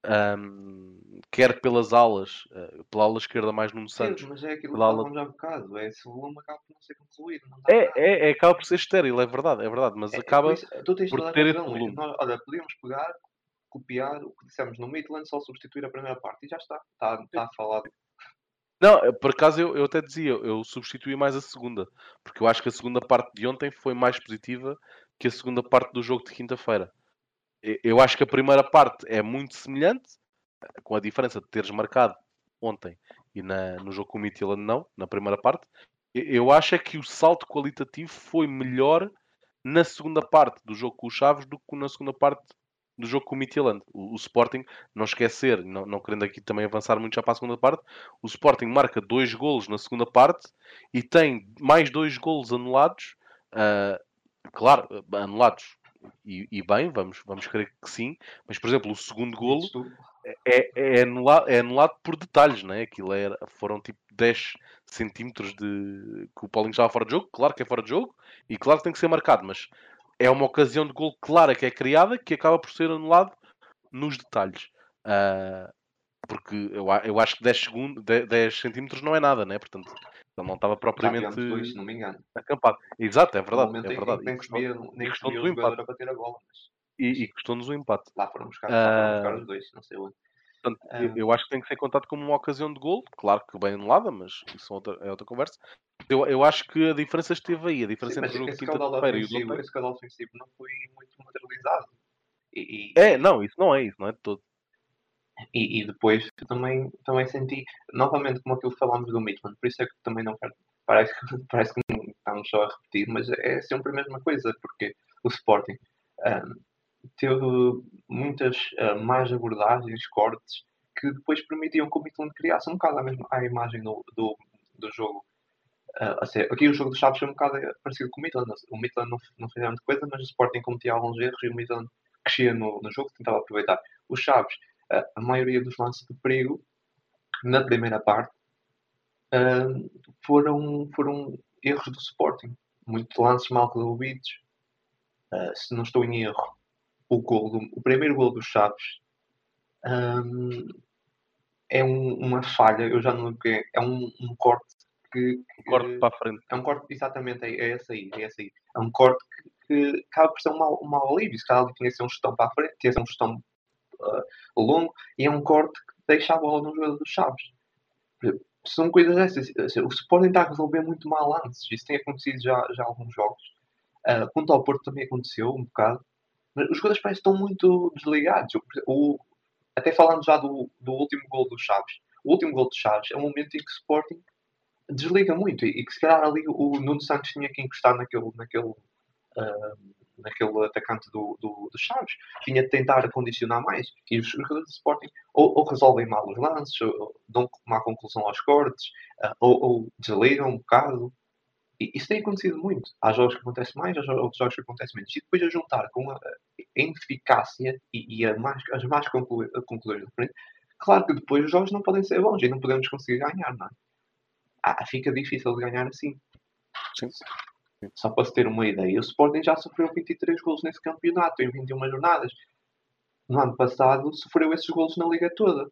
um, quer pelas alas, uh, pela ala esquerda mais no Santos. Sim, mas é aquilo que ala... já há bocado, é esse volume acaba por não ser concluído. Não é, é, é, acaba por ser estéril, é verdade, é verdade, mas é, acaba isso, por ter esse volume. Nós, olha, podíamos pegar, copiar o que dissemos no Midland, só substituir a primeira parte e já está, está, está falado. Não, eh, por acaso eu, eu até dizia, eu substituí mais a segunda, porque eu acho que a segunda parte de ontem foi mais positiva que a segunda parte do jogo de quinta-feira. Eu acho que a primeira parte é muito semelhante, com a diferença de teres marcado ontem e na, no jogo com o Midtjylland não, na primeira parte. Eu acho é que o salto qualitativo foi melhor na segunda parte do jogo com os Chaves do que na segunda parte do jogo com o Midtjylland. O, o, Sporting, não esquecer, não, não, querendo aqui também avançar muito já para a segunda parte, o Sporting marca dois golos na segunda parte e tem mais dois golos anulados. Uh, claro, anulados e, e, bem, vamos, vamos crer que sim, mas por exemplo, o segundo golo é, é, anulado, é anulado por detalhes, né? Aquilo era, foram tipo 10 centímetros de que o Paulinho estava fora de jogo, claro que é fora de jogo e claro que tem que ser marcado, mas é uma ocasião de gol clara que é criada que acaba por ser anulado nos detalhes. Uh, porque eu, eu acho que 10, segundos, 10, 10 centímetros não é nada, né? Portanto, ele não estava propriamente não me engano. acampado. Exato, é verdade. É verdade. Nem custou, nem custou-nos o empate. A bater a bola, mas... E, e custou-nos o empate. Lá foram buscar, uh... lá foram buscar os dois, não sei onde. Portanto, uh... eu acho que tem que ser contado como uma ocasião de gol, claro que bem anulada, mas isso é outra, é outra conversa. Eu, eu acho que a diferença esteve aí, a diferença Sim, entre o de quinta-feira e o jogo. Esse caudal ofensivo não foi muito materializado. E, e... É, não, isso não é, isso não é de todo. E, e, depois também, também senti, novamente, como aquilo que falámos do Midland, por isso é que também não quero. Parece, parece que estamos só a repetir, mas é sempre a mesma coisa, porque o Sporting um, teve muitas uh, más abordagens, cortes, que depois permitiam que o Midland criasse um bocado a, mesma, a imagem do, do, do jogo. Uh, ser, aqui o jogo do Chaves foi um bocado parecido com o Midland. O Midland não, não fez muita coisa, mas o Sporting cometia alguns erros e o Midland crescia no, no jogo, tentava aproveitar. Os Chaves a maioria dos lances de perigo na primeira parte uh, foram, foram erros do Sporting. Muitos lances mal resolvidos. Uh, se não estou em erro, o, gol do, o primeiro gol dos Chaves um, é um, uma falha, eu já não lembro é, é um, um corte que, que, um corte para a frente. É um corte, exatamente, é, é esse aí, é esse aí. É um corte que, que acaba por ser um mau, um mau alívio. Se calhar tinha que ser um chutão para a frente, tinha que um chutão uh, longo e é um corte que deixa a bola no joelho dos Chaves. São coisas dessas. O Sporting está a resolver muito mal antes. Isso tem acontecido já, já alguns jogos. Uh, quanto ao Porto também aconteceu um bocado. Mas os jogadores parecem estão muito desligados. O, até falando já do, do último gol dos Chaves. O último gol dos Chaves é um momento em que o Sporting desliga muito e que se calhar ali o Nuno Santos tinha que encostar naquele, naquele uh, naquele atacante do, do, do Chaves, tinha de tentar condicionar mais. E os jogadores de Sporting ou, ou resolvem mal os lances, ou dão má conclusão aos cortes, uh, ou, ou, um bocado. E isso tem acontecido muito. Há jogos que acontece mais, há outros jogos que acontece menos. E depois a juntar com a, ineficácia e, e a as más conclusões da frente, claro que depois os jogos não podem ser bons e não podemos conseguir ganhar, não é? Ah, fica difícil de ganhar assim. Sim. Só para se ter uma ideia, o Sporting já sofreu 23 gols nesse campeonato em 21 jornadas. No ano passado sofreu esses gols na liga toda.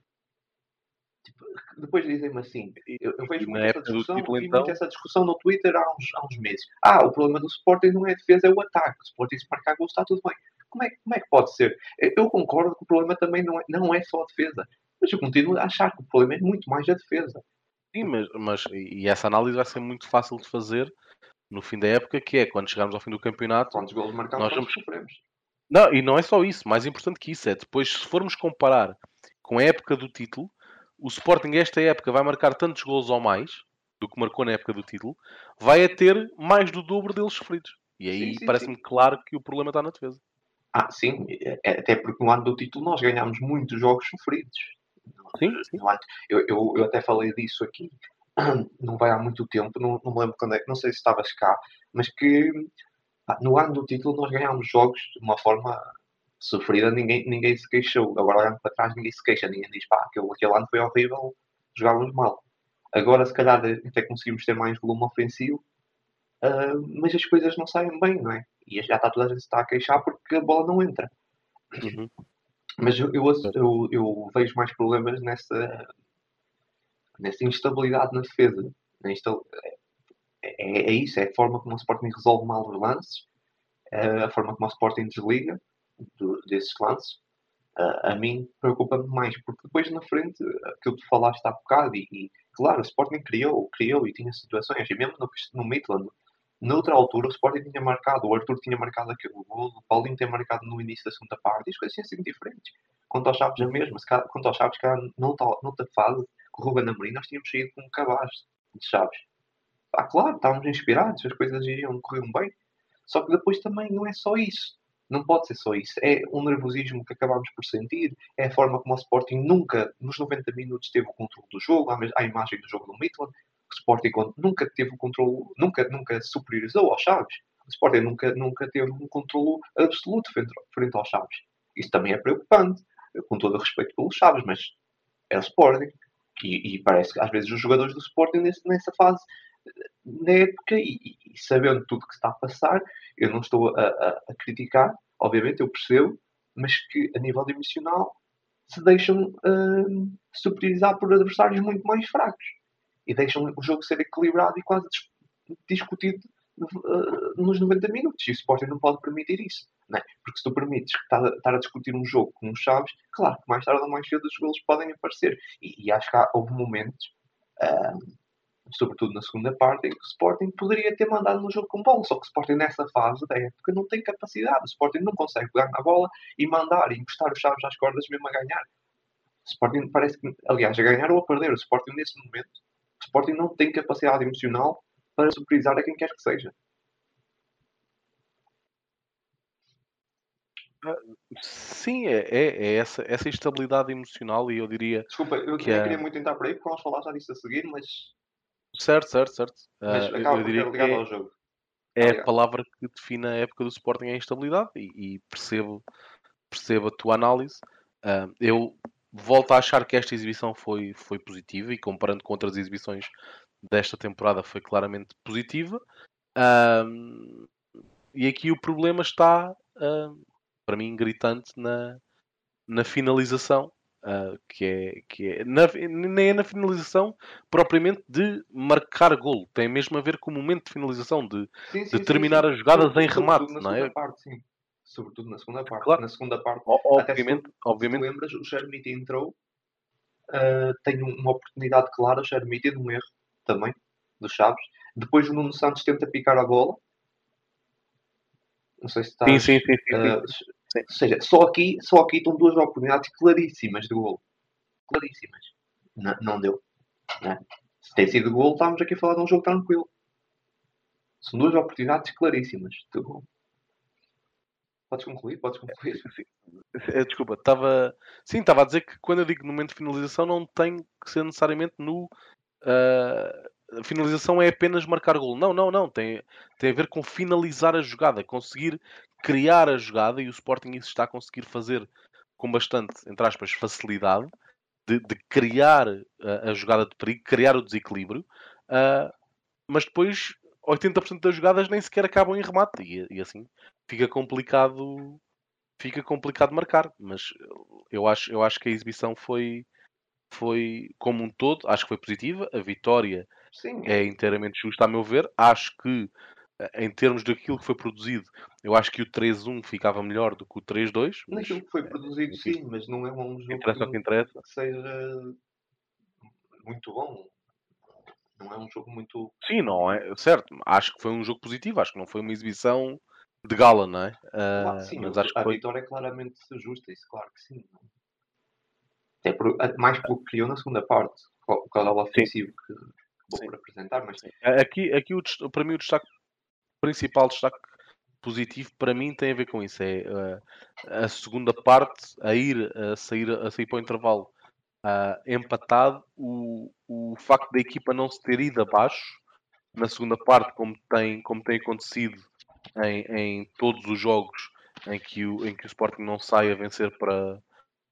Tipo, depois dizem-me assim, eu, eu vejo muito essa, discussão, título, então... muito essa discussão no Twitter há uns, há uns meses. Ah, o problema do Sporting não é a defesa, é o ataque. O Sporting se marcar gols está tudo bem. Como é, como é que pode ser? Eu concordo que o problema também não é, não é só a defesa. Mas eu continuo a achar que o problema é muito mais a defesa. Sim, mas, mas e essa análise vai ser muito fácil de fazer no fim da época, que é quando chegarmos ao fim do campeonato. Quantos golos marcados nós vamos... sofremos? Não, e não é só isso, mais importante que isso é depois, se formos comparar com a época do título, o Sporting esta época vai marcar tantos golos ou mais do que marcou na época do título, vai a ter mais do dobro deles sofridos. E aí parece-me claro que o problema está na defesa. Ah, sim, é, é, até porque no ano do título nós ganhámos muitos jogos sofridos. Sim, sim. Eu, eu, eu até falei disso aqui. não vai há muito tempo, não, não me lembro quando é, não sei se estavas cá, mas que pá, no ano do título nós ganhámos jogos de uma forma sofrida, ninguém, ninguém se queixou. Agora olhando para trás, ninguém se queixa, ninguém diz, pá, aquele, aquele ano foi horrível, jogávamos mal. Agora, se calhar, até conseguimos ter mais volume ofensivo, uh, mas as coisas não saem bem, não é? E já está toda a gente está a queixar porque a bola não entra. Uhum. Mas eu, eu, eu, eu, vejo mais problemas nessa, nessa instabilidade na defesa. É, é, isso, é a forma como o Sporting resolve mal os lances, é a forma como o Sporting desliga do, desses lances. Uh, a mim preocupa-me mais, porque depois na frente, aquilo que tu falaste há bocado, e, e claro, o Sporting criou, criou e tinha situações, e mesmo no, no Midland, Noutra altura, o Sporting tinha marcado, o Arthur tinha marcado aquele gol, o Paulinho tem marcado no início da segunda parte, e as coisas tinham sido diferentes. Quanto aos Chaves, a mesma. Quanto aos Chaves, que noutra, noutra fase, com o Ruben Amorim, nós tínhamos saído com um cabaz de Chaves. Ah, claro, estávamos inspirados, as coisas iam correr bem. Só que depois também não é só isso. Não pode ser só isso. É um nervosismo que acabamos por sentir, é a forma como o Sporting nunca, nos 90 minutos, teve o controle do jogo, a imagem do jogo do Midland. O Sporting nunca teve o controle, nunca, nunca superiorizou aos Chaves. O Sporting nunca, nunca teve um controle absoluto frente, frente aos Chaves. Isso também é preocupante, com todo o respeito pelos Chaves, mas é o Sporting. E, e, parece que às vezes os jogadores do Sporting nesse, nessa fase na época e, e, sabendo tudo que está a passar, eu não estou a, a, a, criticar, obviamente eu percebo, mas que a nível emocional se deixam uh, superiorizar por adversários muito mais fracos. E deixam o jogo ser equilibrado e quase discutido nos 90 minutos. E o Sporting não pode permitir isso. É? Porque se tu permites estar a discutir um jogo com os Chaves, claro que mais tarde ou mais cedo os golos podem aparecer. E, e acho que há, houve momentos, uh, sobretudo na segunda parte, em que o Sporting poderia ter mandado no jogo com bola. Só que o Sporting nessa fase da época não tem capacidade. O Sporting não consegue pegar na bola e mandar e encostar os Chaves às cordas mesmo a ganhar. O Sporting parece que, aliás, a ganhar ou a perder. O Sporting nesse momento, o Sporting não tem capacidade emocional para superiorizar a quem quer que seja. Sim, é, é, é essa, essa instabilidade emocional e eu diria. Desculpa, eu que é... queria muito entrar por aí porque vamos falar já disso a seguir, mas. Certo, certo, certo. Mas uh, acaba eu por diria ligado que ao jogo. é, é a palavra que define a época do Sporting é a instabilidade e, e percebo, percebo a tua análise. Uh, eu volto a achar que esta exibição foi, foi positiva e comparando com outras exibições desta temporada foi claramente positiva. Um, e aqui o problema está, um, para mim, gritante na, na finalização. Uh, que é, que é na, nem é na finalização propriamente de marcar golo, tem mesmo a ver com o momento de finalização, de, Sim, de sim, sim, terminar sim. as jogadas em remate, na não segunda é? parte, sim. Sobretudo na segunda parte. Claro. Na segunda parte, se Obviamente, se obviamente tu lembras, o Xermite entrou, ah, tem um- uma oportunidade clara, o Xermite, de um erro também, dos Chaves. Depois o Nuno Santos tenta picar a bola. Não sei se está. Sim, sim, sim, sim, sim. Sim. Ou seja, só aqui, só aqui estão duas oportunidades claríssimas de gol. Claríssimas. Não, não deu. Né? Se tem sido gol, estávamos aqui a falar de um jogo tranquilo. São duas oportunidades claríssimas de gol. Podes concluir? Podes concluir. Eh, Desculpa, estava. Sim, estava a dizer que quando eu digo no momento de finalização não tem que ser necessariamente no. Ah, a finalização é apenas marcar gol. Não, não, não. Tem, tem a ver com finalizar a jogada, conseguir criar a jogada e o Sporting isso está a conseguir fazer com bastante, entre aspas, facilidade de, de criar a, a jogada de perigo, criar o desequilíbrio, ah, mas depois 80% das jogadas nem sequer acabam em remate e, e assim fica complicado fica complicado marcar, mas eu acho, eu acho que a exibição foi, foi como um todo, acho que foi positiva. A vitória Sim, é inteiramente justa, a meu ver. Acho que, eh, em termos daquilo que foi produzido, eu acho que o 3-1 ficava melhor do que o 3-2. Mas naquilo que foi produzido, enfim, sim, mas não é um jogo interessa que que, interessa. que seja muito bom. Não é um jogo muito. Sim, não é certo. Acho que foi um jogo positivo, acho que não foi uma exibição de gala, não é? Claro, Ah, sim, mas acho que a foi. vitória é claramente justa, isso claro que sim. Até por, mais pelo que criou na segunda parte, o o caudal ofensivo que vou por apresentar, mas Aqui, aqui o, para mim o destaque o principal destaque positivo para mim tem a ver com isso. É uh, a segunda parte a ir a sair, a sair para o intervalo uh, empatado, o, o facto da equipa não se ter ido abaixo na segunda parte, como tem, como tem acontecido em, em todos os jogos em que, o, em que o Sporting não sai a vencer para,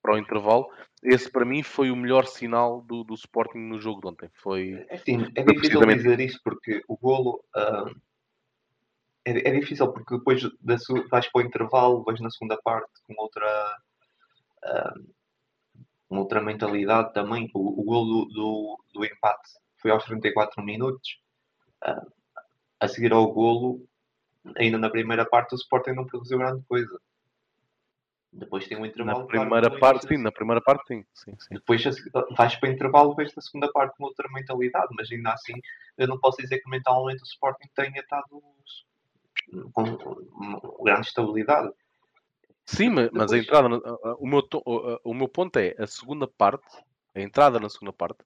para o intervalo. Esse para mim foi o melhor sinal do, do Sporting no jogo de ontem. Foi, é assim, é Foi difícil precisamente dizer isso porque o golo ah, é, é difícil porque depois da, seg- vais para o intervalo, vais na segunda parte com outra ah, com outra mentalidade também. O, o golo do, do, do empate foi aos 34 minutos. Ah, a seguir ao golo, ainda na primeira parte, o Sporting não produziu grande coisa. Depois tem um intervalo. Na primeira parte, sim, na primeira parte, sim. sim, sim. Depois vais para o intervalo, vês a segunda parte com outra mentalidade, mas ainda assim eu não posso dizer que mentalmente o Sporting tenha estado com grande estabilidade. Sim, ma- mas a Depois- entrada, na- a- a- o meu, o meu ponto é a segunda parte, a entrada na segunda parte,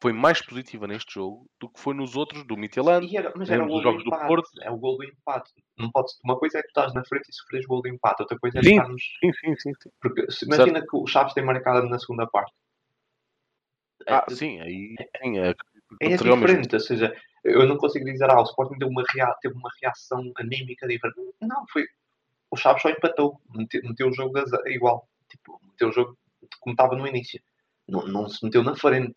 foi mais positiva neste jogo do que foi nos outros do Midtjylland. Era, mas era gol do jogos do empate. Porto. É o gol do empate. Não pode, uma coisa é que tu estás na frente e sofres gol do empate, outra coisa é Sim. estarmos. Sim, sim, sim. sim. Porque se, imagina que o Chaves tem marcado na segunda parte. Ah, É- sim, aí sim, é, É mesmo. diferente, ou seja, eu não consigo dizer, ah, o Sporting deu uma rea- teve uma reação anímica diferente. Não, foi. O Chaves só empatou, meteu, meteu o jogo igual. Tipo, meteu o jogo como estava no início. Não, não se meteu na frente.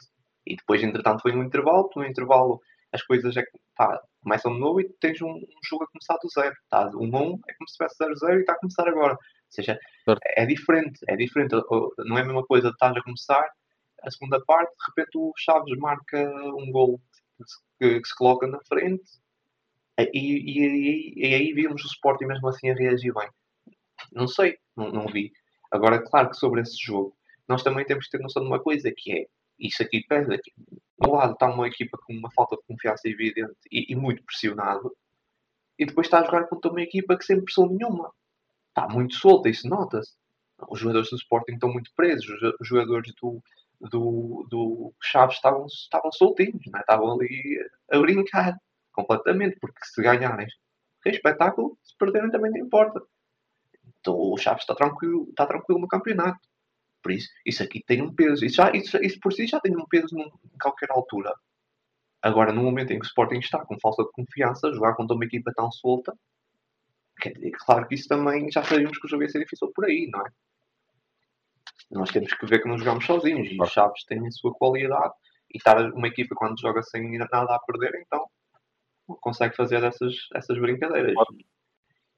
E depois, entretanto, foi um intervalo. No intervalo, as coisas é que, pá, começam de novo e tens um, um jogo a começar do zero. Tá? Um 1 é como se tivesse 0-0 e está a começar agora. Ou seja, é diferente. É diferente. Não é a mesma coisa de estás a começar a segunda parte, de repente o Chaves marca um gol que se, que- que se coloca na frente e, e, e- e aí vimos o Sporting mesmo assim a reagir bem. Não sei, não, não vi. Agora, claro que sobre esse jogo, nós também temos que ter noção de uma coisa que é isso aqui pesa. Que, de um lado está uma equipa com uma falta de confiança evidente e, e muito pressionado, e depois está a jogar contra uma equipa que sem pressão nenhuma. Está muito solta, isso nota-se. Os jogadores do Sporting estão muito presos, os jo- os jogadores do, do, do Chaves estavam, estavam soltinhos, né? estavam ali a brincar completamente, porque se ganharem é espetáculo, se perderem também não importa. Então o Chaves está tranquilo, está tranquilo no campeonato. Por isso, isso aqui tem um peso. Isso, já, isso, isso por si já tem um peso num- em qualquer altura. Agora, no momento em que o Sporting está com falta de confiança, jogar contra uma equipa tão solta, quer dizer, claro que isso também já sabíamos que o jogo ia ser difícil por aí, não é? Nós temos que ver que não jogamos sozinhos e os Chaves têm a sua qualidade e estar uma equipa quando joga sem nada a perder, então consegue fazer essas, essas brincadeiras.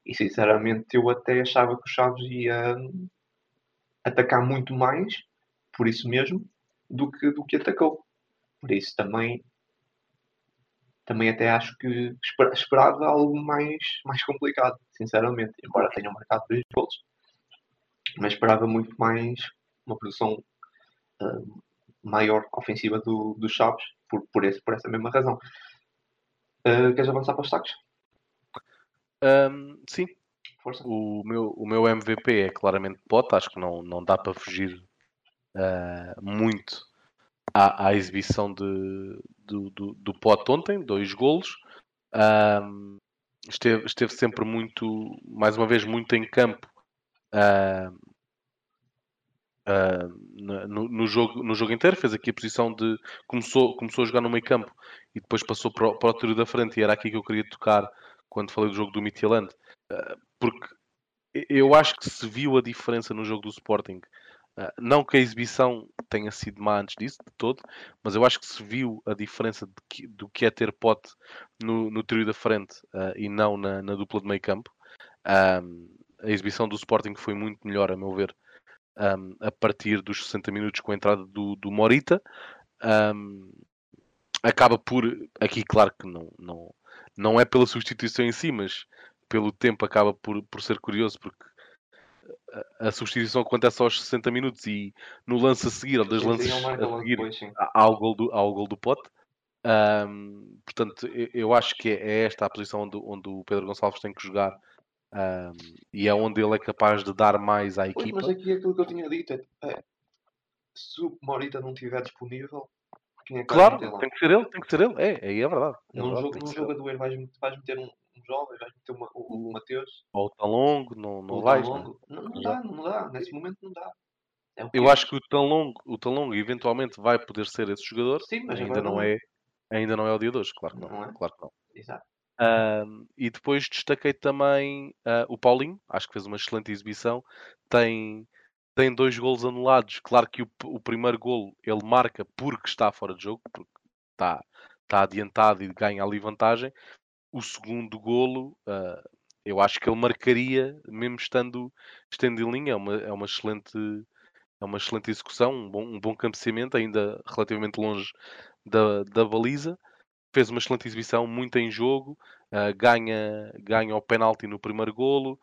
E sinceramente eu até achava que o Chaves ia atacar muito mais, por isso mesmo, do que, do que atacou. Por isso também também até acho que esper- esperava algo mais, mais complicado, sinceramente. Embora tenham marcado dois gols, mas esperava muito mais uma produção hum, maior ofensiva do, do Chaves, por, por, esse, por essa mesma razão. Uh, queres avançar para os destaques? Ahm, sim, Força. o meu, o meu MVP é claramente Pote, acho que não, não dá para fugir ah, muito à, à exibição de, do, do, do Pote ontem, dois golos. Ahm, esteve, esteve sempre muito, mais uma vez, muito em campo ah, na- no, no jogo, no jogo inteiro. Fez aqui a posição de. Começou, começou a jogar no meio campo e depois passou para o, para o tiro da frente, e era aqui que eu queria tocar quando falei do jogo do Midtjylland, Ah, porque eu acho que se viu a diferença no jogo do Sporting. Ah, não que a exibição tenha sido má antes disso, de todo, mas eu acho que se viu a diferença que- do que é ter pote no, no trio da frente ah, e não na, na dupla de meio campo. Ahm, a exibição do Sporting foi muito melhor, a meu ver, ahm, a partir dos 60 minutos com a entrada do, do Morita. Ahm, acaba por, aqui claro que não, não, não é pela substituição em si, mas pelo tempo acaba por, por ser curioso, porque a, substituição acontece aos 60 minutos e no lance a seguir, ou das lances a seguir, depois, sim. há há o gol do, há o gol do Pote. Ahm, portanto, eu, acho que é, é esta a posição onde, onde o Pedro Gonçalves tem que jogar ahm, e é onde ele é capaz de dar mais à Pois, equipa. mas aqui é aquilo que eu tinha dito. É, é, se o Morita não estiver disponível, quem é que Claro, tem que ser ele, tem que ser ele. É, aí é verdade. É Num verdade, jogo, num jogo a doer, vais, vais meter um, um jovem, vais meter uma, o, o Mateus, Ou tão longo, não, não vais. né? Não, não dá, não dá. Nesse momento não dá. É o Eu é. acho que o tão longo, o tão longo eventualmente vai poder ser esse jogador. Sim, mas ainda não, não é, ainda não é o dia de hoje, claro que não. Não é? Claro que não. Exato. Ahm, e depois destaquei também ah, o Paulinho, acho que fez uma excelente exibição. Tem, tem dois golos anulados. Claro que o, o primeiro golo ele marca porque está fora de jogo, porque está, está adiantado e ganha ali vantagem. O segundo golo, ah, eu acho que ele marcaria, mesmo estando, estando em linha. É uma, é uma excelente. É uma excelente execução, um bom, um bom cabeceamento, ainda relativamente longe da, da baliza fez uma excelente exibição, muito em jogo, ah, ganha, ganha o penalti no primeiro golo,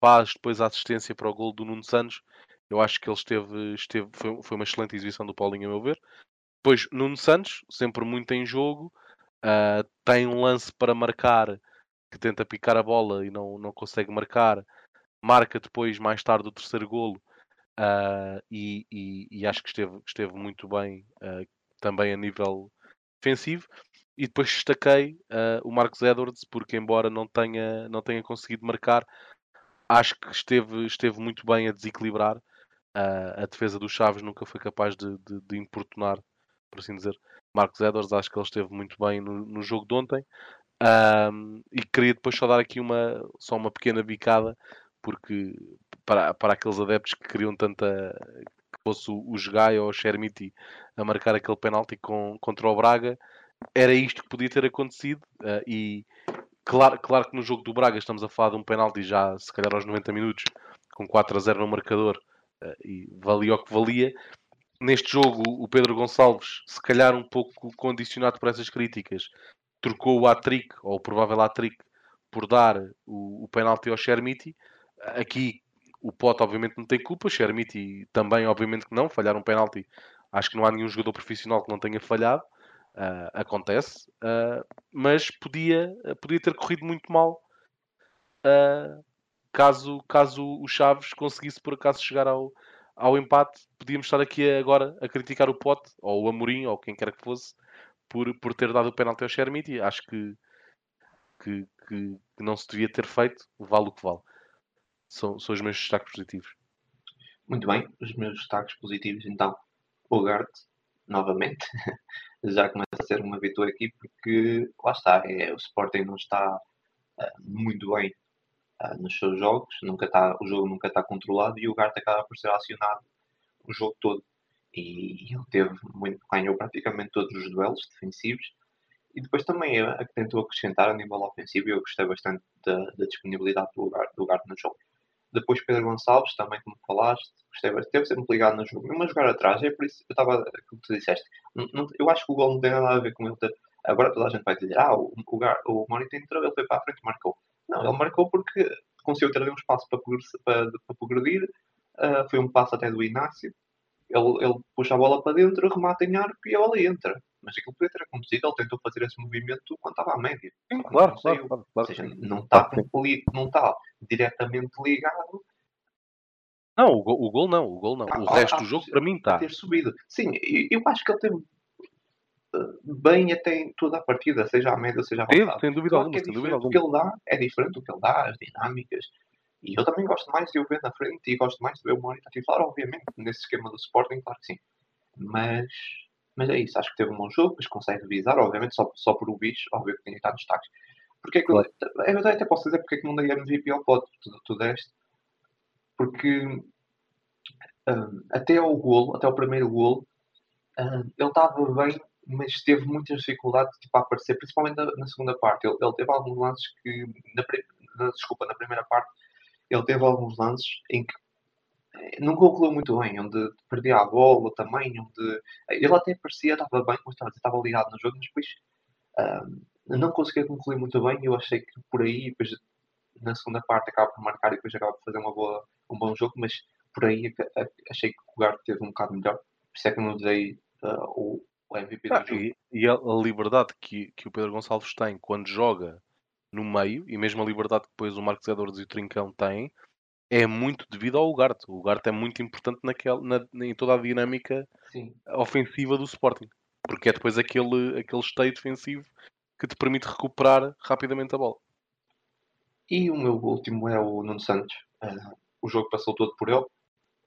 Paz, depois a assistência para o gol do Nuno Santos. Eu acho que ele esteve, esteve foi, foi uma excelente exibição do Paulinho, a meu ver. Depois, Nuno Santos, sempre muito em jogo, uh, tem um lance para marcar que tenta picar a bola e não, não consegue marcar. Marca depois, mais tarde, o terceiro golo uh, e, e, e, acho que esteve, esteve muito bem uh, também a nível defensivo. E depois destaquei o Marcos Edwards, porque embora não tenha, não tenha conseguido marcar, acho que esteve, esteve muito bem a desequilibrar. a defesa dos Chaves nunca foi capaz de, de, de importunar, por assim dizer, Marcos Edwards. Acho que ele esteve muito bem no, no jogo de ontem. Um, e queria depois só dar aqui uma, só uma pequena bicada, porque para, para aqueles adeptos que queriam tanta que fosse o, Gaia ou o Chermiti a marcar aquele penalti com, contra o Braga, era isto que podia ter acontecido. Uh, e claro, claro que no jogo do Braga estamos a falar de um penalti já se calhar aos 90 minutos, com 4 a 0 no marcador, uh, e valia o que valia. Neste jogo, o Pedro Gonçalves, se calhar um pouco condicionado por essas críticas, trocou o hat-trick, ou o provável hat-trick, por dar o, o penalti ao Chermiti. Aqui o Pote obviamente não tem culpa, Chermiti também obviamente que não, falhar um penalti. Acho que não há nenhum jogador profissional que não tenha falhado. Uh, acontece, uh, mas podia, podia ter corrido muito mal uh, caso, caso o Chaves conseguisse por acaso chegar ao, ao empate. Podíamos estar aqui agora a criticar o Pote, ou o Amorim, ou quem quer que fosse, por, por ter dado o penalti ao Chermiti. Acho que, que, que, que, não se devia ter feito, vale o que vale. São, são os meus destaques positivos. Muito bem, os meus destaques positivos então. O Gart, novamente, já começa a ser uma vitória aqui porque lá está, é, o Sporting não está uh, muito bem uh, nos seus jogos, nunca está, o jogo nunca está controlado e o Gart acaba por ser acionado o jogo todo e ele teve muito, ganhou praticamente todos os duelos defensivos e depois também a, a que tentou acrescentar a nível ofensivo e eu gostei bastante da, da disponibilidade do lugar, do lugar no jogo. Depois Pedro Gonçalves, também como falaste, gostei bastante, teve sempre ligado no jogo, a jogar atrás, é por isso eu estava, como tu disseste, não, não, eu acho que o gol não tem nada a ver com ele ter, agora toda a gente vai dizer, ah, o, o, o Monitor entrou, ele foi para a frente e marcou. Não, ele marcou porque conseguiu ter um espaço para, para, para progredir, uh, foi um passo até do Inácio, ele, ele puxa a bola para dentro, remata em arco e a bola entra. Mas aquilo podia ter acontecido, ele tentou fazer esse movimento quando estava à média. Sim, claro, claro, claro, Ou seja, não está, não está diretamente ligado. Não, o gol, o gol não, o gol não. Ah, o resto ah, do jogo para mim está. ter subido. Sim, eu, acho que ele teve bem até em toda a partida, seja à média, seja à vontade. Sem dúvida alguma, é dúvida alguma. O que ele dá é diferente do que ele dá, as dinâmicas, e eu também gosto mais de o ver na frente e gosto mais de ver o Morita titular, obviamente, nesse esquema do Sporting, claro que sim. Mas, mas é isso, acho que teve um bom jogo, depois consegue revisar, obviamente, só, só por o bicho, óbvio que tem estado destaques. Porque é que claro. eu, eu até posso dizer porque é que não dei MVP ao pote, tu, tu deste, porque um, até ao golo, até ao primeiro golo, um, ele estava bem, mas teve muitas dificuldades tipo, a aparecer, principalmente na, na segunda parte. Ele, ele, teve alguns lances que, na, na, desculpa, na primeira parte, ele teve alguns lances em que eh, não concluiu muito bem, onde perdia a bola também, onde ele até parecia, estava bem, como estava, ligado no jogo, mas depois uh, não conseguia concluir muito bem eu achei que por aí, depois na segunda parte acaba por marcar e depois acaba por fazer uma boa, um bom jogo, mas por aí achei que o Garte teve um bocado melhor, por isso é que não dei uh, o, o, MVP ah, do jogo. E, e a, a, liberdade que, que o Pedro Gonçalves tem quando joga no meio, e mesmo a liberdade que depois o Marcos Edwards e o Trincão têm, é muito devido ao Ugarte. O Ugarte é muito importante naquela, na, em toda a dinâmica Sim. ofensiva do Sporting. Porque é depois aquele, aquele esteio defensivo que te permite recuperar rapidamente a bola. E o meu último é o Nuno Santos. Uh, o jogo passou todo por ele,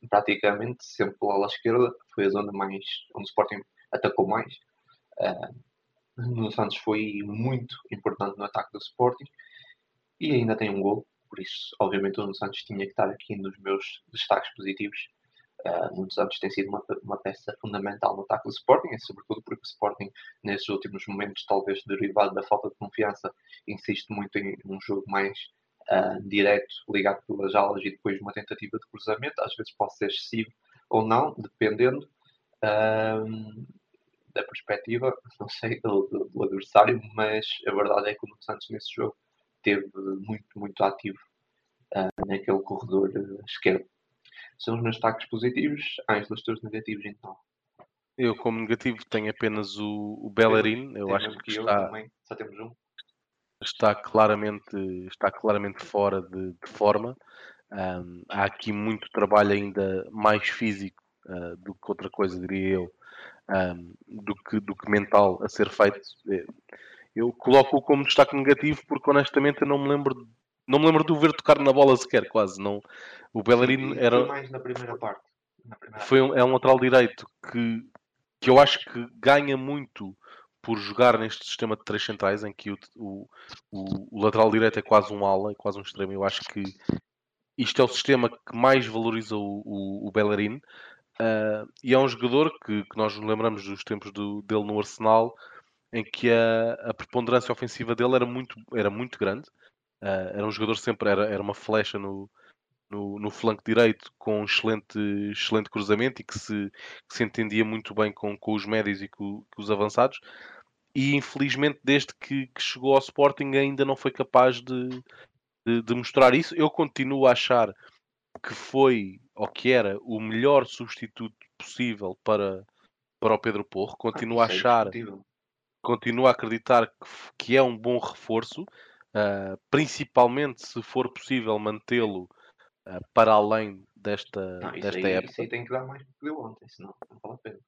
praticamente, sempre pela ala esquerda. Foi a zona mais onde o Sporting atacou mais. Nuno Santos foi muito importante no ataque do Sporting e ainda tem um gol, por isso, obviamente, o Nuno Santos tinha que estar aqui nos meus destaques positivos. Uh, Nuno Santos tem sido uma, uma, peça fundamental no ataque do Sporting, e sobretudo porque o Sporting, nesses últimos momentos, talvez derivado da falta de confiança, insiste muito em um jogo mais uh, direto, ligado pelas alas e depois uma tentativa de cruzamento. Às vezes pode ser excessivo ou não, dependendo. Uh, da perspectiva, não sei, do, do, do, adversário, mas a verdade é que o Nuno Santos nesse jogo teve muito, muito ativo uh, naquele corredor uh, esquerdo. São os meus destaques positivos. Ah, os teus negativos então. Eu, como negativo, tenho apenas o, o Bellerin. Eu acho que, que está, eu também. Só temos um. Está claramente, está claramente fora de, de forma. Um, há aqui muito trabalho ainda mais físico uh, do que outra coisa, diria eu, um, do, que, do que mental a ser feito. É, eu coloco-o como destaque negativo porque honestamente eu não me lembro não me lembro de o ver tocar na bola sequer, quase. Não. O Bellerin era. Foi mais na primeira parte. Na primeira foi um, é um lateral direito que, que eu acho que ganha muito por jogar neste sistema de três centrais em que o, o, o, lateral direito é quase um ala, é quase um extremo. Eu acho que isto é o sistema que mais valoriza o, o, o Bellerin. Uh, e é um jogador que, que, nós nos lembramos dos tempos do, dele no Arsenal, em que a, a, preponderância ofensiva dele era muito, era muito grande. Uh, era um jogador sempre, era, era uma flecha no, no, no, flanco direito com um excelente, excelente cruzamento e que se, que se entendia muito bem com, com os médios e com, com os avançados. E infelizmente, desde que, que, chegou ao Sporting, ainda não foi capaz de, de, de, mostrar isso. Eu continuo a achar que foi ou que era o melhor substituto possível para, para o Pedro Porro. Continuo ah, a é achar, continuo a acreditar que, que é um bom reforço uh, principalmente se for possível mantê-lo uh, para além desta, não, desta aí, época. Isso aí tem que dar mais do que ontem, senão não vale a pena.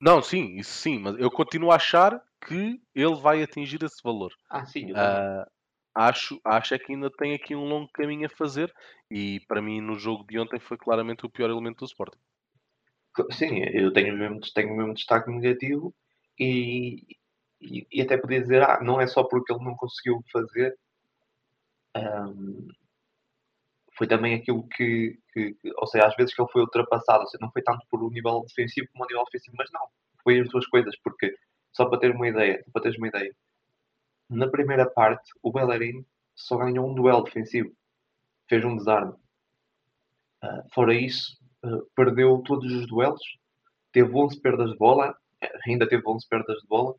Não, sim, isso sim, mas eu continuo a achar que ele vai atingir esse valor. Ah, sim, uh, acho, acho é que ainda tem aqui um longo caminho a fazer e para mim no jogo de ontem foi claramente o pior elemento do Sporting. Sim, eu tenho mesmo, tenho mesmo destaque negativo e, e, e, até podia dizer, ah, não é só porque ele não conseguiu fazer, um, foi também aquilo que, que, que, ou seja, às vezes que ele foi ultrapassado, ou seja, não foi tanto por um nível defensivo como um nível ofensivo, mas não, foi as duas coisas, porque, só para ter uma ideia, para teres uma ideia, na primeira parte, o Bellerin só ganhou um duelo defensivo, fez um desarme. Uh, fora isso, uh, perdeu todos os duelos, teve 11 perdas de bola, ainda teve 11 perdas de bola,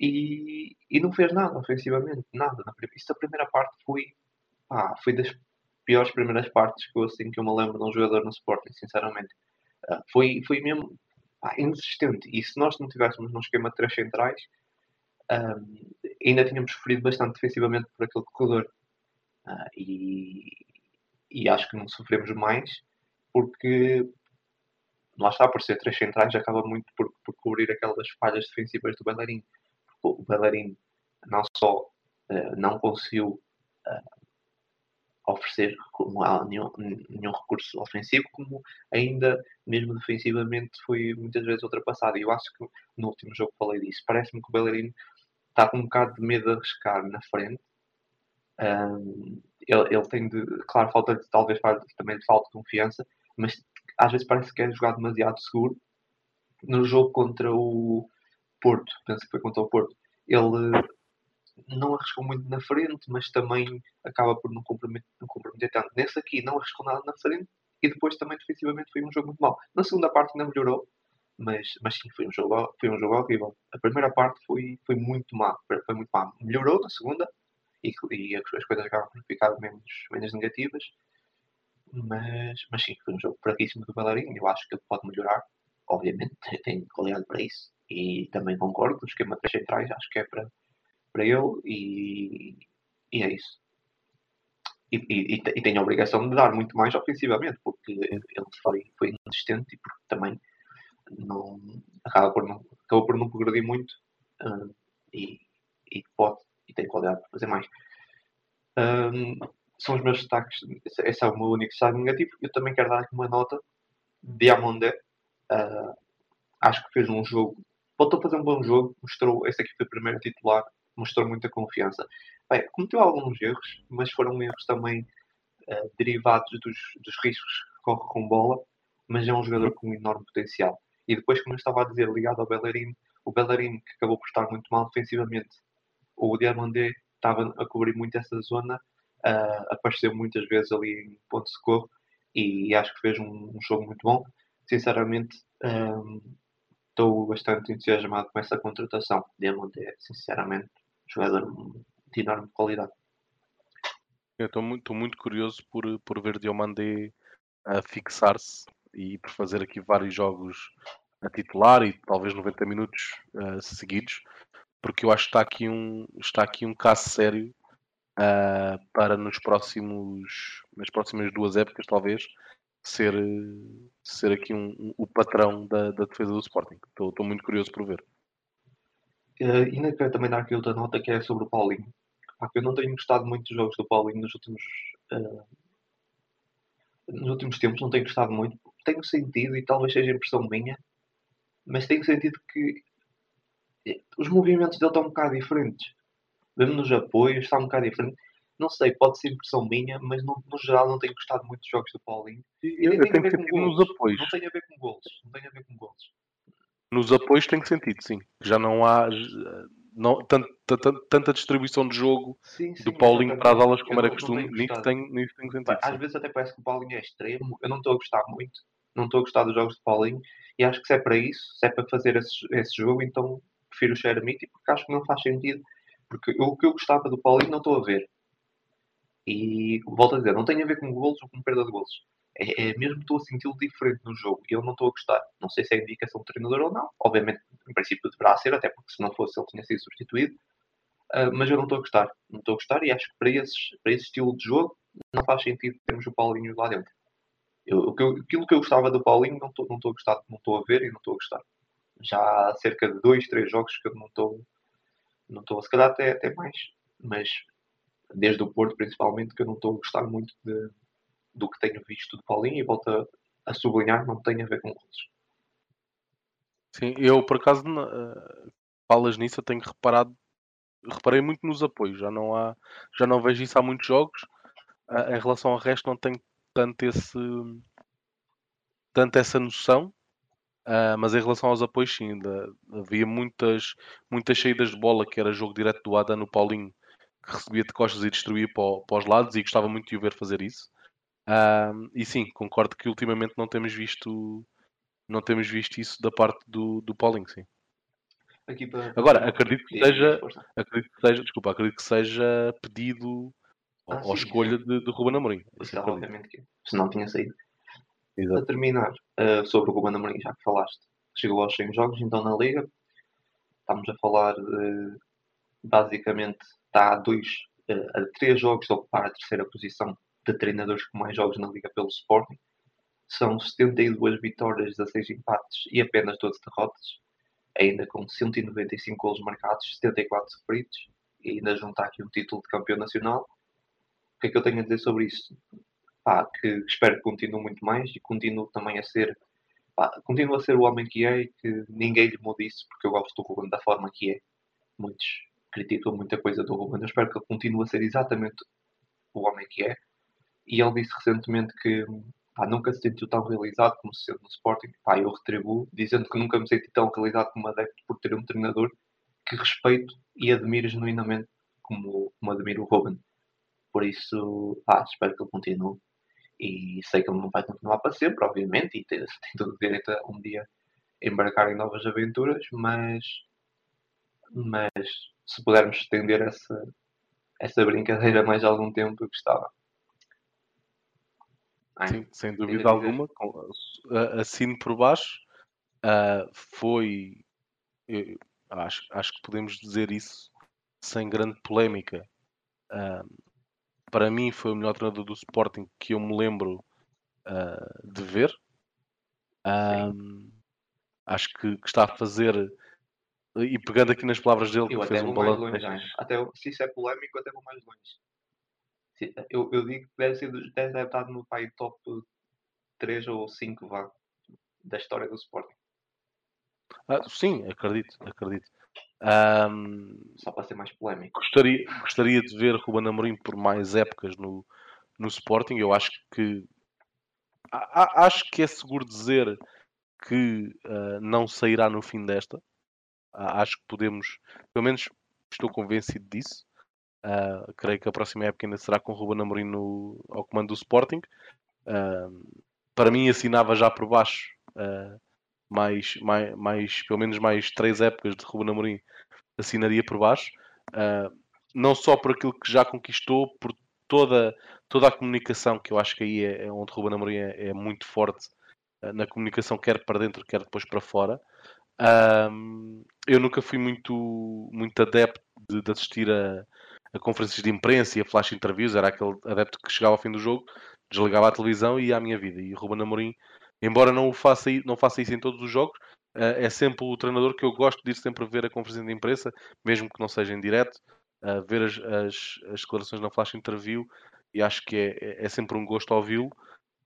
e, e não fez nada ofensivamente, nada. Na, isso a primeira parte foi, pá, foi das piores primeiras partes que eu, assim, que eu me lembro de um jogador no Sporting, sinceramente. Uh, foi, foi mesmo pá, inexistente. E se nós não tivéssemos num esquema de três centrais, um, ainda tínhamos sofrido bastante defensivamente por aquele corredor. Uh, e, e acho que não sofremos mais porque lá está, por ser três centrais, acaba muito por, por cobrir aquelas falhas defensivas do Bellerin o bailarino não só uh, não conseguiu uh, oferecer nenhum, nenhum, recurso ofensivo, como ainda, mesmo defensivamente, foi muitas vezes ultrapassado. E eu acho que no último jogo falei disso. Parece-me que o bailarino está com um bocado de medo de arriscar na frente. Um, ele, ele, tem de, claro, falta de, talvez também de falta de confiança, mas às vezes parece que é jogar demasiado seguro. No jogo contra o, Porto, penso que foi contra o Porto, ele não arriscou muito na frente, mas também acaba por não comprometer, não comprometer tanto. Nesse aqui não arriscou nada na frente e depois também defensivamente foi um jogo muito mau. Na segunda parte ainda melhorou, mas, mas sim, foi um, jogo, foi um jogo horrível. A primeira parte foi, foi muito má, foi muito má. Melhorou na segunda e, e as coisas acabam por ficar menos, menos negativas, mas, mas sim, foi um jogo fraquíssimo do Bailarino. Eu acho que ele pode melhorar, obviamente, tem qualidade para isso e também concordo, o esquema de centrais acho que é para, para ele e, e é isso. E, e, e, tem a obrigação de dar muito mais ofensivamente, porque ele foi, foi insistente e porque também não, acaba por não, por não progredir muito uh, e, e pode e tem qualidade para fazer mais. Um, são os meus destaques, esse é o meu único destaque negativo. Eu também quero dar aqui uma nota. Diamondé, uh, acho que fez um jogo voltou a fazer um bom jogo, mostrou, esse aqui foi o primeiro titular, mostrou muita confiança. Bem, cometeu alguns erros, mas foram erros também uh, derivados dos, dos riscos que corre com bola, mas é um jogador com um enorme potencial. E depois, como eu estava a dizer, ligado ao Bellerin, o Bellerin que acabou por estar muito mal defensivamente, o Diamandé estava a cobrir muito essa zona, uh, apareceu muitas vezes ali em ponto de socorro e acho que fez um, um jogo muito bom. Sinceramente, um, eh, estou bastante entusiasmado com essa contratação. Diamond é, sinceramente, um jogador de enorme qualidade. Eu estou muito, muito curioso por, por ver Diomandé a fixar-se e por fazer aqui vários jogos a titular e talvez 90 minutos uh, seguidos, porque eu acho que está aqui um, está aqui um caso sério uh, para nos próximos, nas próximas duas épocas, talvez, ser, ser aqui um, um o patrão da, da, defesa do Sporting. Estou, estou muito curioso por ver. Uh, ainda quero também dar aqui outra nota que é sobre o Paulinho. eu não tenho gostado muito dos jogos do Paulinho nos últimos, uh, nos últimos tempos, não tenho gostado muito. Tenho sentido, e talvez seja impressão minha, mas tenho sentido que os movimentos dele estão um bocado diferentes. Mesmo nos apoios, está um bocado diferente. Não sei, pode ser impressão minha, mas no, no geral não tenho gostado muito dos jogos do Paulinho. E eu, eu tenho sentido nos apoios. Não tem a ver com golos. Não tem a ver com golos. Nos apoios tem sentido, sim. Já não há não, tanta, tanta distribuição de jogo sim, sim, do Paulinho para as aulas como era costume. Nisso tem, nisso tem sentido. Às sim. vezes até parece que o Paulinho é extremo. Eu não estou a gostar muito. Não estou a gostar dos jogos do Paulinho. E acho que se é para isso, se é para fazer esse, esse jogo, então prefiro o Xeramiti porque acho que não faz sentido. Porque o que eu gostava do Paulinho não estou a ver. E volto a dizer, não tem a ver com golos ou com perda de golos. É, é mesmo estou a senti-lo diferente no jogo e eu não estou a gostar. Não sei se é indicação do treinador ou não. Obviamente, em princípio deverá ser, até porque se não fosse ele tinha sido substituído. Uh, mas eu não estou a gostar. Não estou a gostar e acho que para, esses, para esse estilo de jogo não faz sentido termos o Paulinho lá dentro. Eu, aquilo que eu gostava do Paulinho não estou, não estou a gostar, não estou a ver e não estou a gostar. Já há cerca de dois, três jogos que eu não estou, não estou, se calhar até, até mais, mas desde o Porto principalmente, que eu não estou a gostar muito de, do que tenho visto do Paulinho e volto a, a sublinhar, não tem a ver com gols. Sim, eu por acaso uh, falas nisso, eu tenho reparado, reparei muito nos apoios, já não há, já não vejo isso há muitos jogos. Em relação ao resto não tenho tanto esse tanto essa noção. Uh, mas em relação aos apoios, sim, ainda havia muitas, muitas saídas de bola que era jogo direto do Adam no Paulinho que recebia de costas e destruía para, para os lados e gostava muito de o ver fazer isso. Uh, e sim, concordo que ultimamente não temos visto não temos visto isso da parte do, do Paulinho, sim. Para... Agora, acredito que seja, acredito que seja, desculpa, acredito que seja pedido ah, ou, sim, escolha sim. de, de Ruben Amorim. Obviamente que se não tinha saído. Exato. A terminar uh, sobre o Ruben Amorim, já que falaste, chegou aos 100 jogos, então na Liga estamos a falar de basicamente está a dois, uh, a três jogos de ocupar a terceira posição de treinadores com mais jogos na Liga pelo Sporting. São 72 vitórias, 16 empates e apenas 12 derrotas, ainda com 195 golos marcados, 74 sofridos, e ainda juntar aqui um título de campeão nacional. O que é que eu tenho a dizer sobre isso? Pá, que espero que continue muito mais e continue também a ser pá, continue a ser o homem que é e que ninguém lhe mude isso, porque eu gosto do Ruben da forma que é. Muitos criticam muita coisa do Ruben. Eu espero que ele continue a ser exatamente o homem que é. E ele disse recentemente que pá, nunca se sentiu tão realizado como se sente no Sporting. Pá, eu retribuo dizendo que nunca me senti tão realizado como adepto por ter um treinador que respeito e admiro genuinamente como, como admiro o Ruben. Por isso, pá, espero que ele continue. E sei que ele não vai continuar para sempre, obviamente, e tem, tem todo o direito a um dia embarcar em novas aventuras, mas, mas se pudermos estender essa, essa brincadeira mais algum tempo, eu gostava. Sim, sem dúvida alguma, assino por baixo. Uh, foi, eu, acho, acho que podemos dizer isso sem grande polémica. Uh, para mim, foi o melhor treinador do Sporting que eu me lembro uh, de ver. acho que, que, está a fazer e pegando aqui nas palavras dele, eu que fez um balanço. Até, se isso é polémico, até vou mais longe. Eu, eu digo que deve, ser, deve estar no pai top 3 ou 5 vá, da história do Sporting. Ah, sim, acredito, acredito. Um, Só para ser mais polémico. Gostaria, gostaria de ver Ruben Amorim por mais épocas no, no Sporting. Eu acho que a, acho que é seguro dizer que uh, não sairá no fim desta acho que podemos, pelo menos estou convencido disso. Uh, creio que a próxima época ainda será com o Ruben Amorim no, ao comando do Sporting. Uh, para mim assinava já por baixo uh, mais, mais, mais, pelo menos mais três épocas de Ruben Amorim assinaria por baixo. não só por aquilo que já conquistou, por toda, toda a comunicação, que eu acho que aí é, é onde Ruben Amorim é, é muito forte uh, na comunicação, quer para dentro, quer depois para fora. Um, eu nunca fui muito, muito adepto de, de assistir a, a, conferências de imprensa e a flash interviews, era aquele adepto que chegava ao fim do jogo, desligava a televisão e ia à minha vida. E Ruben Amorim, embora não, o faça, não faça isso em todos os jogos, uh, é sempre o treinador que eu gosto de ir sempre ver a conferência de imprensa, mesmo que não seja em direto, uh, ver as, as, as, declarações na flash interview e acho que é, é, é sempre um gosto ouvi-lo.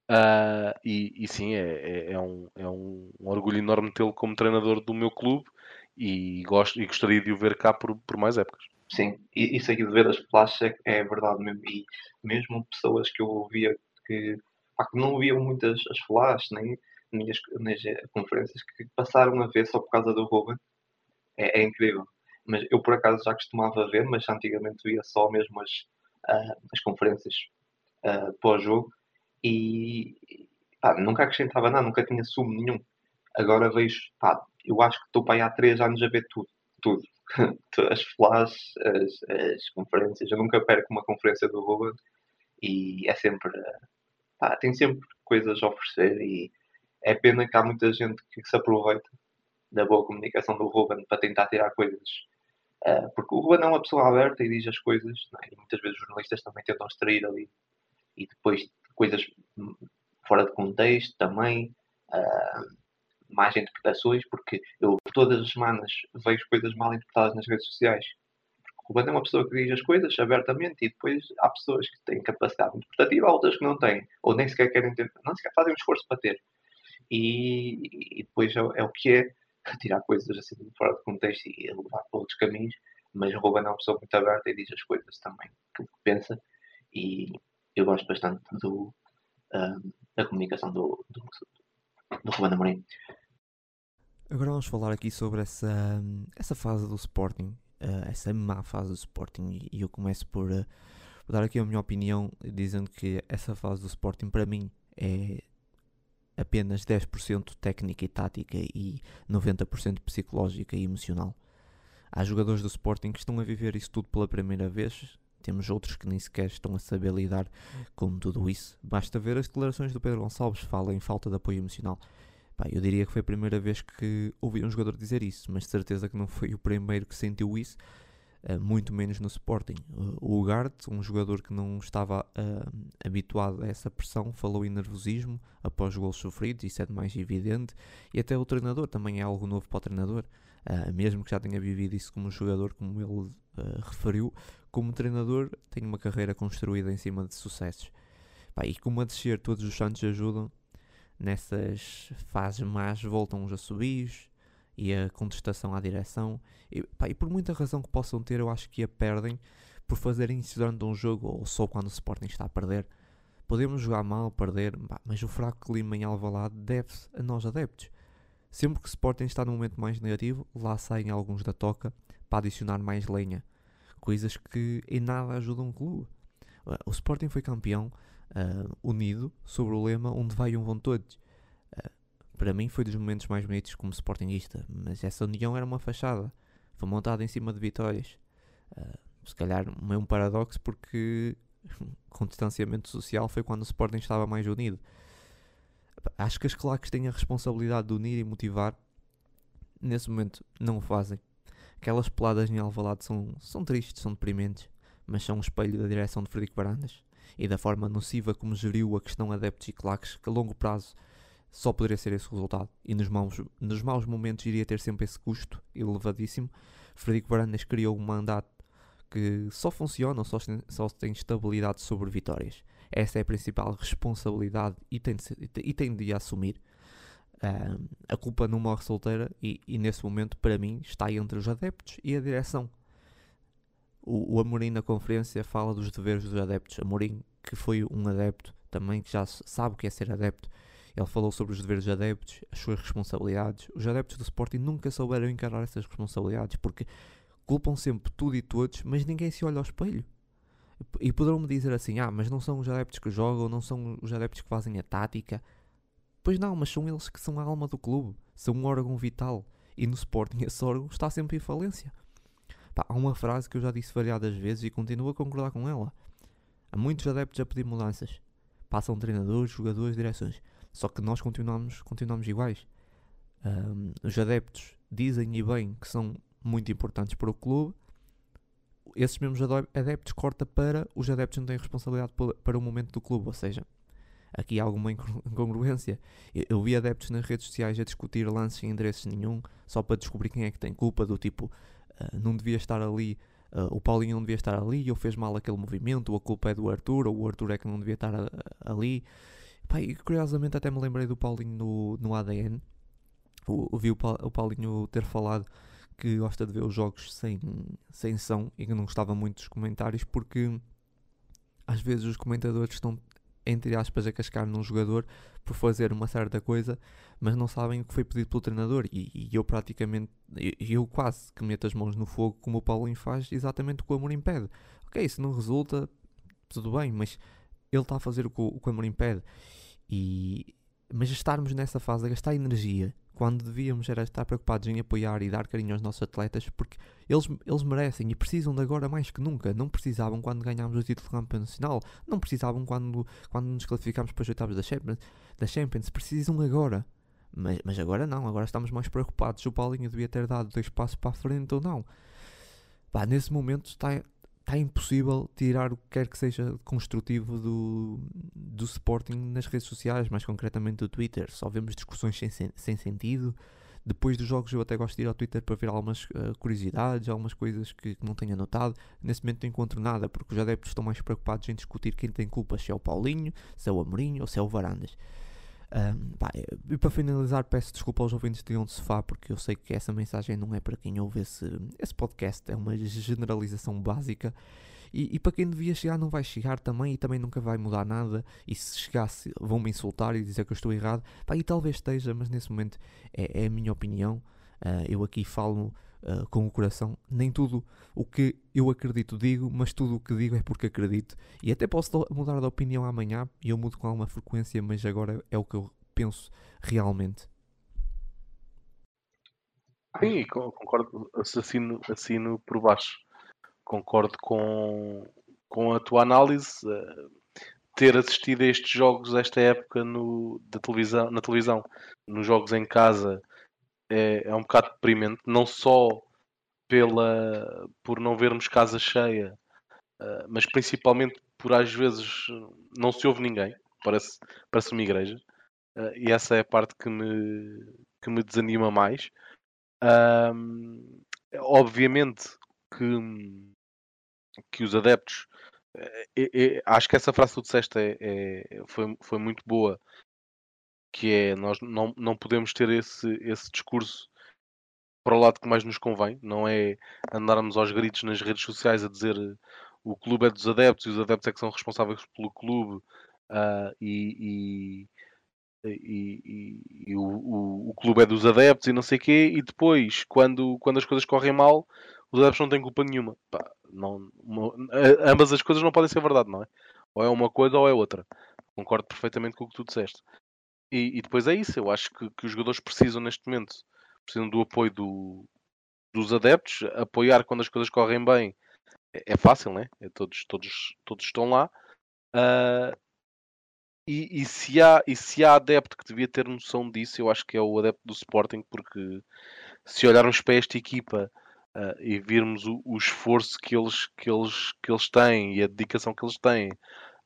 Uh, e, e, sim, é, é, é, um, é um, orgulho enorme tê-lo como treinador do meu clube e, gosto, e gostaria de o ver cá por, por mais épocas. Sim, isso aqui de ver as flashes é, é verdade mesmo. E mesmo pessoas que eu ouvia que, que não ouviam muitas as flashes, nem, nem, as, nem as conferências, que passaram a ver só por causa do Ruben. É, é, incrível. Mas eu por acaso já costumava ver, mas antigamente via só mesmo as, uh, as conferências uh, pós-jogo e pá, nunca acrescentava nada, nunca tinha sumo nenhum. Agora vejo, pá, eu acho que estou para aí há 3 anos a ver tudo, tudo. As flash, as, as, conferências, eu nunca perco uma conferência do Ruben e é sempre, pá, tem sempre coisas a oferecer e é pena que há muita gente que se aproveita da boa comunicação do Ruben para tentar tirar coisas. Uh, porque o Ruben é uma pessoa aberta e diz as coisas, é? e muitas vezes os jornalistas também tentam extrair ali e depois coisas fora de contexto também, uh, mais interpretações, porque eu todas as semanas vejo coisas mal interpretadas nas redes sociais. O é uma pessoa que diz as coisas abertamente e depois há pessoas que têm capacidade interpretativa, outras que não têm, ou nem sequer querem ter, não sequer fazem um esforço para ter. E, e depois é, é, o que é tirar coisas assim fora de contexto e levar para outros caminhos, mas o Ruben é uma pessoa muito aberta e diz as coisas também que pensa e eu gosto bastante do, uh, da comunicação do, do, do Ruben Amorim. Agora vamos falar aqui sobre essa, essa fase do Sporting, uh, essa má fase do Sporting, e eu começo por, uh, dar aqui a minha opinião, dizendo que essa fase do Sporting para mim é apenas 10% técnica e tática e 90% psicológica e emocional. Há jogadores do Sporting que estão a viver isso tudo pela primeira vez, temos outros que nem sequer estão a saber lidar com tudo isso. Basta ver as declarações do Pedro Gonçalves, fala em falta de apoio emocional. Pá, eu diria que foi a primeira vez que ouvi um jogador dizer isso, mas de certeza que não foi o primeiro que sentiu isso, uh, muito menos no Sporting. O Ugarte, um jogador que não estava uh, habituado a essa pressão, falou em nervosismo após gols sofridos, isso é de mais evidente, e até o treinador também é algo novo para o treinador. Uh, mesmo que já tenha vivido isso como jogador, como ele uh, referiu, como treinador tem uma carreira construída em cima de sucessos. Pá, e como a descer todos os santos ajudam, nessas fases más voltam os assobios e a contestação à direção. E, pá, e por muita razão que possam ter, eu acho que a perdem por fazerem isso durante um jogo ou só quando o Sporting está a perder. Podemos jogar mal, perder, pá, mas o fraco clima em Alvalade deve-se a nós adeptos. Sempre que o Sporting está num momento mais negativo, lá saem alguns da toca para adicionar mais lenha. Coisas que em nada ajudam o clube. O Sporting foi campeão uh, unido sobre o lema onde vai um vão todos. Uh, para mim foi dos momentos mais bonitos como Sportingista, mas essa união era uma fachada. Foi montada em cima de vitórias. Uh, se calhar é um paradoxo porque com distanciamento social foi quando o Sporting estava mais unido. Acho que as claques têm a responsabilidade de unir e motivar. Nesse momento não o fazem. Aquelas peladas em Alvalade são, são tristes, são deprimentes, mas são um espelho da direção de Frederico Barandas e da forma nociva como geriu a questão adeptos e claques, que a longo prazo só poderia ser esse resultado. E nos maus, nos maus momentos iria ter sempre esse custo elevadíssimo. Frederico Barandas criou um mandato que só funciona, só, só tem estabilidade sobre vitórias. Essa é a principal responsabilidade e tem de, ser, e tem de assumir. Uh, a culpa não morre solteira e, e, nesse momento, para mim, está entre os adeptos e a direção. O, o Amorim na conferência fala dos deveres dos adeptos. Amorim, que foi um adepto também, que já sabe o que é ser adepto, ele falou sobre os deveres dos adeptos, as suas responsabilidades. Os adeptos do Sporting nunca souberam encarar essas responsabilidades porque culpam sempre tudo e todos, mas ninguém se olha ao espelho. E poderão-me dizer assim: ah, mas não são os adeptos que jogam, não são os adeptos que fazem a tática. Pois não, mas são eles que são a alma do clube, são um órgão vital. E no Sporting esse órgão está sempre em falência. Pá, há uma frase que eu já disse variadas vezes e continuo a concordar com ela. Há muitos adeptos a pedir mudanças. Passam treinadores, jogadores, direções. Só que nós continuamos, continuamos iguais. Um, os adeptos dizem e bem que são muito importantes para o clube. Esses mesmos adeptos corta para os adeptos não têm responsabilidade para o momento do clube. Ou seja, aqui há alguma incongruência. Eu, vi adeptos nas redes sociais a discutir lances sem endereços nenhum, só para descobrir quem é que tem culpa, do tipo, uh, não devia estar ali, uh, o Paulinho não devia estar ali, eu fez mal aquele movimento, ou a culpa é do Arthur, ou o Arthur é que não devia estar a, a, ali. E curiosamente até me lembrei do Paulinho no, no ADN. Ouvi o, o Paulinho ter falado que gosta de ver os jogos sem, sem som e que não gostava muito dos comentários porque às vezes os comentadores estão entre aspas, a cascar num jogador por fazer uma certa coisa, mas não sabem o que foi pedido pelo treinador. E, e eu praticamente, eu, eu, quase que meto as mãos no fogo, como o Paulinho faz, exatamente o que o Amor impede. Ok, se não resulta, tudo bem, mas ele está a fazer o que o, o, que o Amor impede. E, mas estarmos nessa fase a gastar energia quando devíamos era estar preocupados em apoiar e dar carinho aos nossos atletas, porque eles, eles merecem e precisam de agora mais que nunca. Não precisavam quando ganhámos o título do campeão nacional, não precisavam quando, quando nos classificámos para os oitavos da Champions, da Champions, precisam agora. Mas, mas agora não, agora estamos mais preocupados se o Paulinho devia ter dado dois passos para a frente ou não. Pá, nesse momento está, está impossível tirar o que quer que seja construtivo do, do Sporting nas redes sociais, mais concretamente do Twitter. Só vemos discussões sem, sem sentido. Depois dos jogos eu até gosto de ir ao Twitter para ver algumas uh, curiosidades, algumas coisas que, que, não tenha notado. Nesse momento não encontro nada, porque os adeptos estão mais preocupados em discutir quem tem culpa, se é o Paulinho, se é o Amorinho ou se é o Varandas. Um, pá, e para finalizar, peço desculpa aos ouvintes de Onde Sofá, porque eu sei que essa mensagem não é para quem ouve esse, esse podcast, é uma generalização básica. E, e, para quem devia chegar, não vai chegar também, e também nunca vai mudar nada. E se chegasse, vão-me insultar e dizer que eu estou errado. Pá, e talvez esteja, mas nesse momento é, é a minha opinião. Uh, eu aqui falo uh, com o coração. Nem tudo o que eu acredito digo, mas tudo o que digo é porque acredito. E até posso mudar de opinião amanhã e eu mudo com alguma frequência, mas agora é o que eu penso realmente. Sim, concordo, assino, assino por baixo. Concordo com, com a tua análise. Uh, ter assistido a estes jogos esta época no, da televisão, na televisão, nos jogos em casa, é, é um bocado deprimente, não só pela, por não vermos casa cheia, uh, mas principalmente por às vezes não se ouve ninguém, parece, parece uma igreja, uh, e essa é a parte que me, que me desanima mais. Obviamente que, que os adeptos, é, acho que essa frase que tu disseste é, é, foi, foi muito boa que é nós não, não podemos ter esse, esse discurso para o lado que mais nos convém, não é andarmos aos gritos nas redes sociais a dizer o clube é dos adeptos e os adeptos é que são responsáveis pelo clube uh, e, e, e, e o, o, o, clube é dos adeptos e não sei o quê, e depois, quando, quando as coisas correm mal, os adeptos não têm culpa nenhuma. Pá, não, uma, ambas as coisas não podem ser verdade, não é? Ou é uma coisa ou é outra. Concordo perfeitamente com o que tu disseste. E, e depois é isso, eu acho que, que, os jogadores precisam neste momento, precisam do apoio do, dos adeptos, apoiar quando as coisas correm bem é, é fácil, né? É, todos, todos, todos estão lá. Uh, e, e, se há, e se há adepto que devia ter noção disso, eu acho que é o adepto do Sporting, porque se olharmos para esta equipa uh, e virmos o, o, esforço que eles, que, eles, que eles têm e a dedicação que eles têm,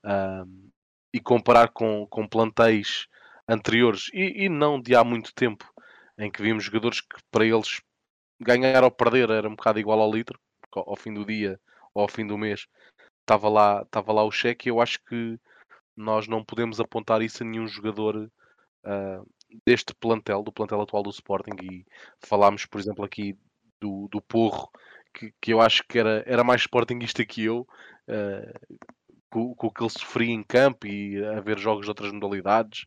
uh, e comparar com, com plantéis anteriores e, e, não de há muito tempo, em que vimos jogadores que para eles ganhar ou perder era um bocado igual ao litro, ao fim do dia ou ao fim do mês estava lá, estava lá o cheque. Eu acho que nós não podemos apontar isso a nenhum jogador uh, deste plantel, do plantel atual do Sporting. E falámos, por exemplo, aqui do, do Porro, que, que eu acho que era, era mais Sportingista que eu. Uh, com, com o que ele sofria em campo e a ver jogos de outras modalidades,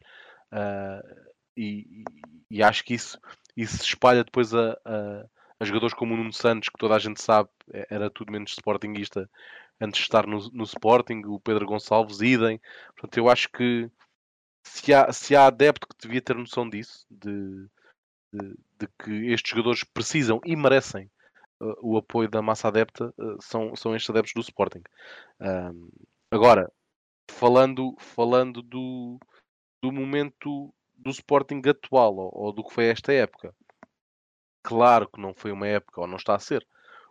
Uh, e, e, acho que isso, isso se espalha depois a, a, a, jogadores como o Nuno Santos, que toda a gente sabe é, era tudo menos Sportingista antes de estar no, no Sporting, o Pedro Gonçalves, idem. Portanto, eu acho que se há, se há adepto que devia ter noção disso, de, de, de que estes jogadores precisam e merecem uh, o apoio da massa adepta, uh, são, são estes adeptos do Sporting. Agora, falando, falando do, do momento do Sporting atual ou, ou, do que foi esta época, claro que não foi uma época, ou não está a ser,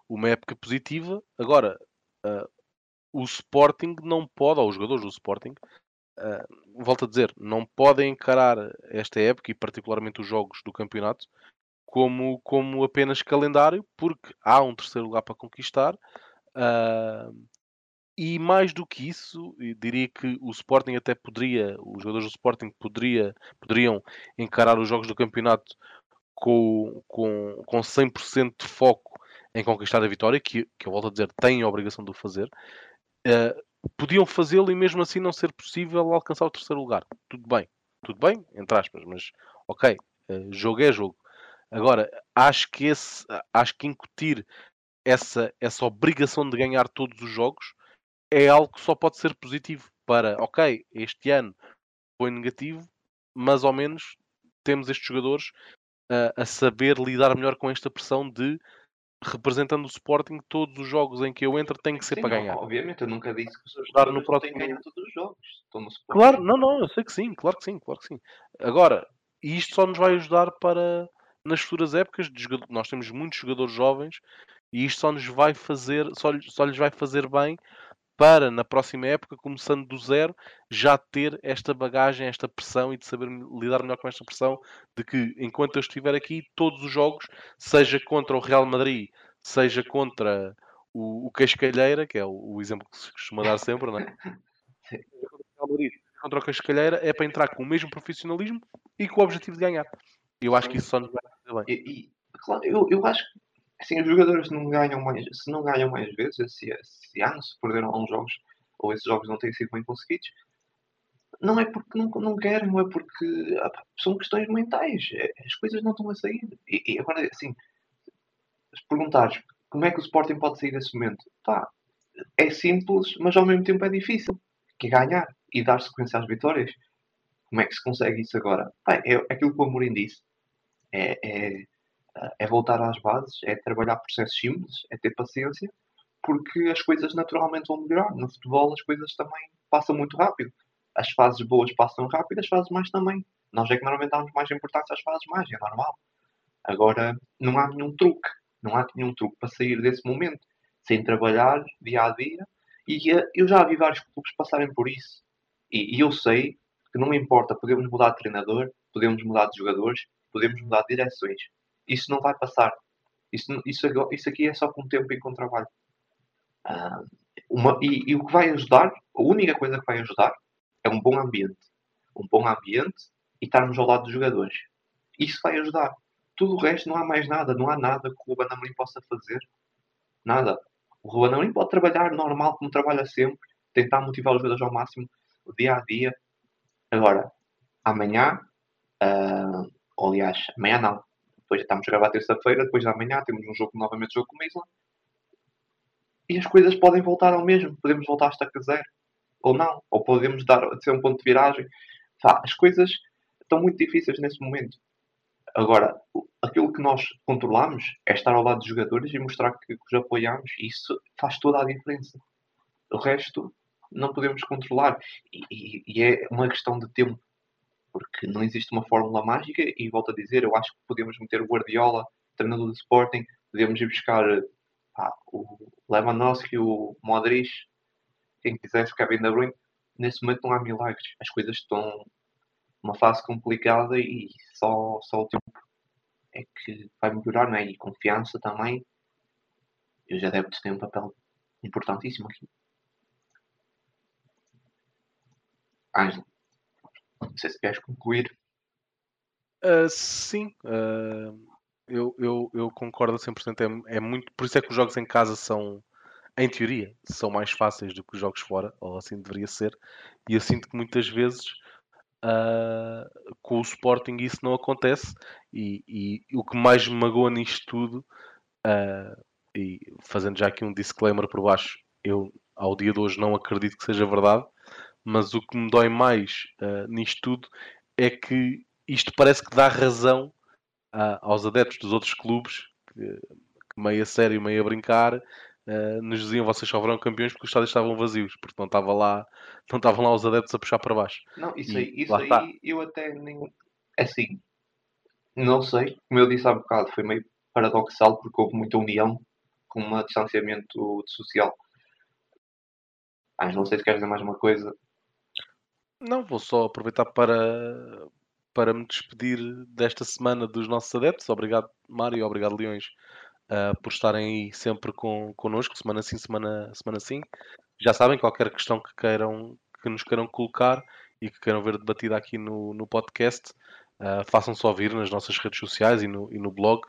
uma época positiva. Agora, uh, o Sporting não pode, ou os jogadores do Sporting, uh, volto a dizer, não podem encarar esta época e particularmente os jogos do campeonato como, como apenas calendário, porque há um terceiro lugar para conquistar. Uh, e mais do que isso, diria que o Sporting até poderia, os jogadores do Sporting poderia, poderiam encarar os jogos do campeonato com, com, com 100% de foco em conquistar a vitória, que, que eu volto a dizer, têm a obrigação de o fazer. Uh, podiam fazê-lo e mesmo assim não ser possível alcançar o terceiro lugar. Tudo bem, tudo bem, entre aspas, mas ok, uh, jogo é jogo. Agora, acho que esse, acho que incutir essa, essa obrigação de ganhar todos os jogos é algo que só pode ser positivo para, ok, este ano foi negativo, mas ao menos temos estes jogadores uh, a saber lidar melhor com esta pressão de representando o Sporting, todos os jogos em que eu entro têm que ser Sim, para não, ganhar. obviamente, eu nunca disse que os Ajudar no jogadores próximo- têm que ganhar todos os jogos. Claro, não, não, eu sei que sim, claro que sim, claro que sim. Agora, isto só nos vai ajudar para nas futuras épocas. de jogador- Nós temos muitos jogadores jovens e isto só nos vai fazer, só, só lhes vai fazer bem para na próxima época, começando do zero, já ter esta bagagem, esta pressão e de saber lidar melhor com esta pressão de que enquanto eu estiver aqui, todos os jogos, seja contra o Real Madrid, seja contra o, o Cascalheira, que é o, o exemplo que se costuma dar sempre, não é? Sim. Contra o Real Madrid, contra o Cascalheira é para entrar com o mesmo profissionalismo e com o objetivo de ganhar. Eu acho que isso só nos vai fazer bem. E, e, claro, eu, eu acho que assim, os jogadores não ganham mais, se não ganham mais vezes esse, esse ano, se perderam alguns jogos, ou esses jogos não têm sido bem conseguidos, não é porque não, não querem, não é porque ah, são questões mentais. é- As coisas não estão a sair. E, e agora, assim, se perguntares como é que o Sporting pode sair desse momento, pá, é simples, mas ao mesmo tempo é difícil. Que é ganhar e dar sequência às vitórias. Como é que se consegue isso agora? Pá, é aquilo que o Amorim disse. É, é, é voltar às bases, é trabalhar processos simples, é ter paciência, porque as coisas naturalmente vão melhorar. No futebol as coisas também passam muito rápido. As fases boas passam rápido, as fases mais também. Nós é que normalmente damos mais importância às fases mais, é normal. Agora, não há nenhum truque. Não há nenhum truque para sair desse momento sem trabalhar dia a dia. E eh, eu já vi vários clubes passarem por isso. E, e eu sei que não importa, podemos mudar de treinador, podemos mudar de jogadores, podemos mudar de direções. Isso não vai passar. Isso, isso, isso aqui é só com tempo e com trabalho. Ah, uma- e, e o que vai ajudar, a única coisa que vai ajudar é um bom ambiente. Um bom ambiente e estarmos ao lado dos jogadores. Isso vai ajudar. Tudo o resto não há mais nada. Não há nada que o Ruben Amorim possa fazer. Nada. O Ruben Amorim pode trabalhar normal como trabalha sempre. Tentar motivar os jogadores ao máximo. Dia a dia. Agora, amanhã... ah, ou aliás, amanhã não. Depois estamos a gravar terça-feira. Depois de amanhã temos um jogo novamente jogo com o Isla. E as coisas podem voltar ao mesmo. Podemos voltar a estaca zero. Ou não. Ou podemos dar, ser um ponto de viragem. As coisas estão muito difíceis nesse momento. Agora, aquilo que nós controlamos é estar ao lado dos jogadores e mostrar que, que os apoiamos. E isso faz toda a diferença. O resto não podemos controlar. E, e- e é uma questão de tempo. Porque não existe uma fórmula mágica. E volto a dizer, eu acho que podemos meter o Guardiola, treinador do Sporting. Podemos ir buscar pá, o Lewandowski, o Modric, quem quisesse, o Kevin De Bruyne. Nesse momento não há milagres. As coisas estão numa fase complicada e só, só o tempo é que vai melhorar, não é? E confiança também. E os adeptos têm um papel importantíssimo aqui. Ângelo, não sei se queres concluir. Uh, sim, uh, eu, eu, eu concordo a 100%. É, é muito, por isso é que os jogos em casa são, em teoria, são mais fáceis do que os jogos fora, ou assim deveria ser. E eu sinto que muitas vezes uh, com o Sporting isso não acontece. E, e o que mais me magoa nisto tudo, uh, e fazendo já aqui um disclaimer por baixo, eu ao dia de hoje não acredito que seja verdade, mas o que me dói mais uh, nisto tudo é que isto parece que dá razão ah, aos adeptos dos outros clubes, que, que meio a sério, meio a brincar, uh, nos diziam vocês só verão campeões porque os estádios estavam vazios, porque não estavam lá, não estavam lá os adeptos a puxar para baixo. Não, isso aí, isso aí eu até nem. É assim, não sei, como eu disse há bocado, foi meio paradoxal porque houve muita união com um distanciamento social. Ah, não sei se queres dizer mais uma coisa. Não, vou só aproveitar para, para me despedir desta semana dos nossos adeptos. Obrigado, Mário, obrigado, Leões, uh, por estarem aí sempre com, connosco, semana sim, semana, semana sim. Já sabem, qualquer questão que queiram que nos queiram colocar e que queiram ver debatida aqui no, no podcast, uh, façam só vir nas nossas redes sociais e no, e no blog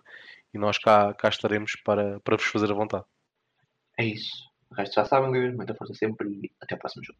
e nós cá, cá estaremos para, para vos fazer a vontade. É isso. O resto já sabem, muita força sempre e até o próximo jogo.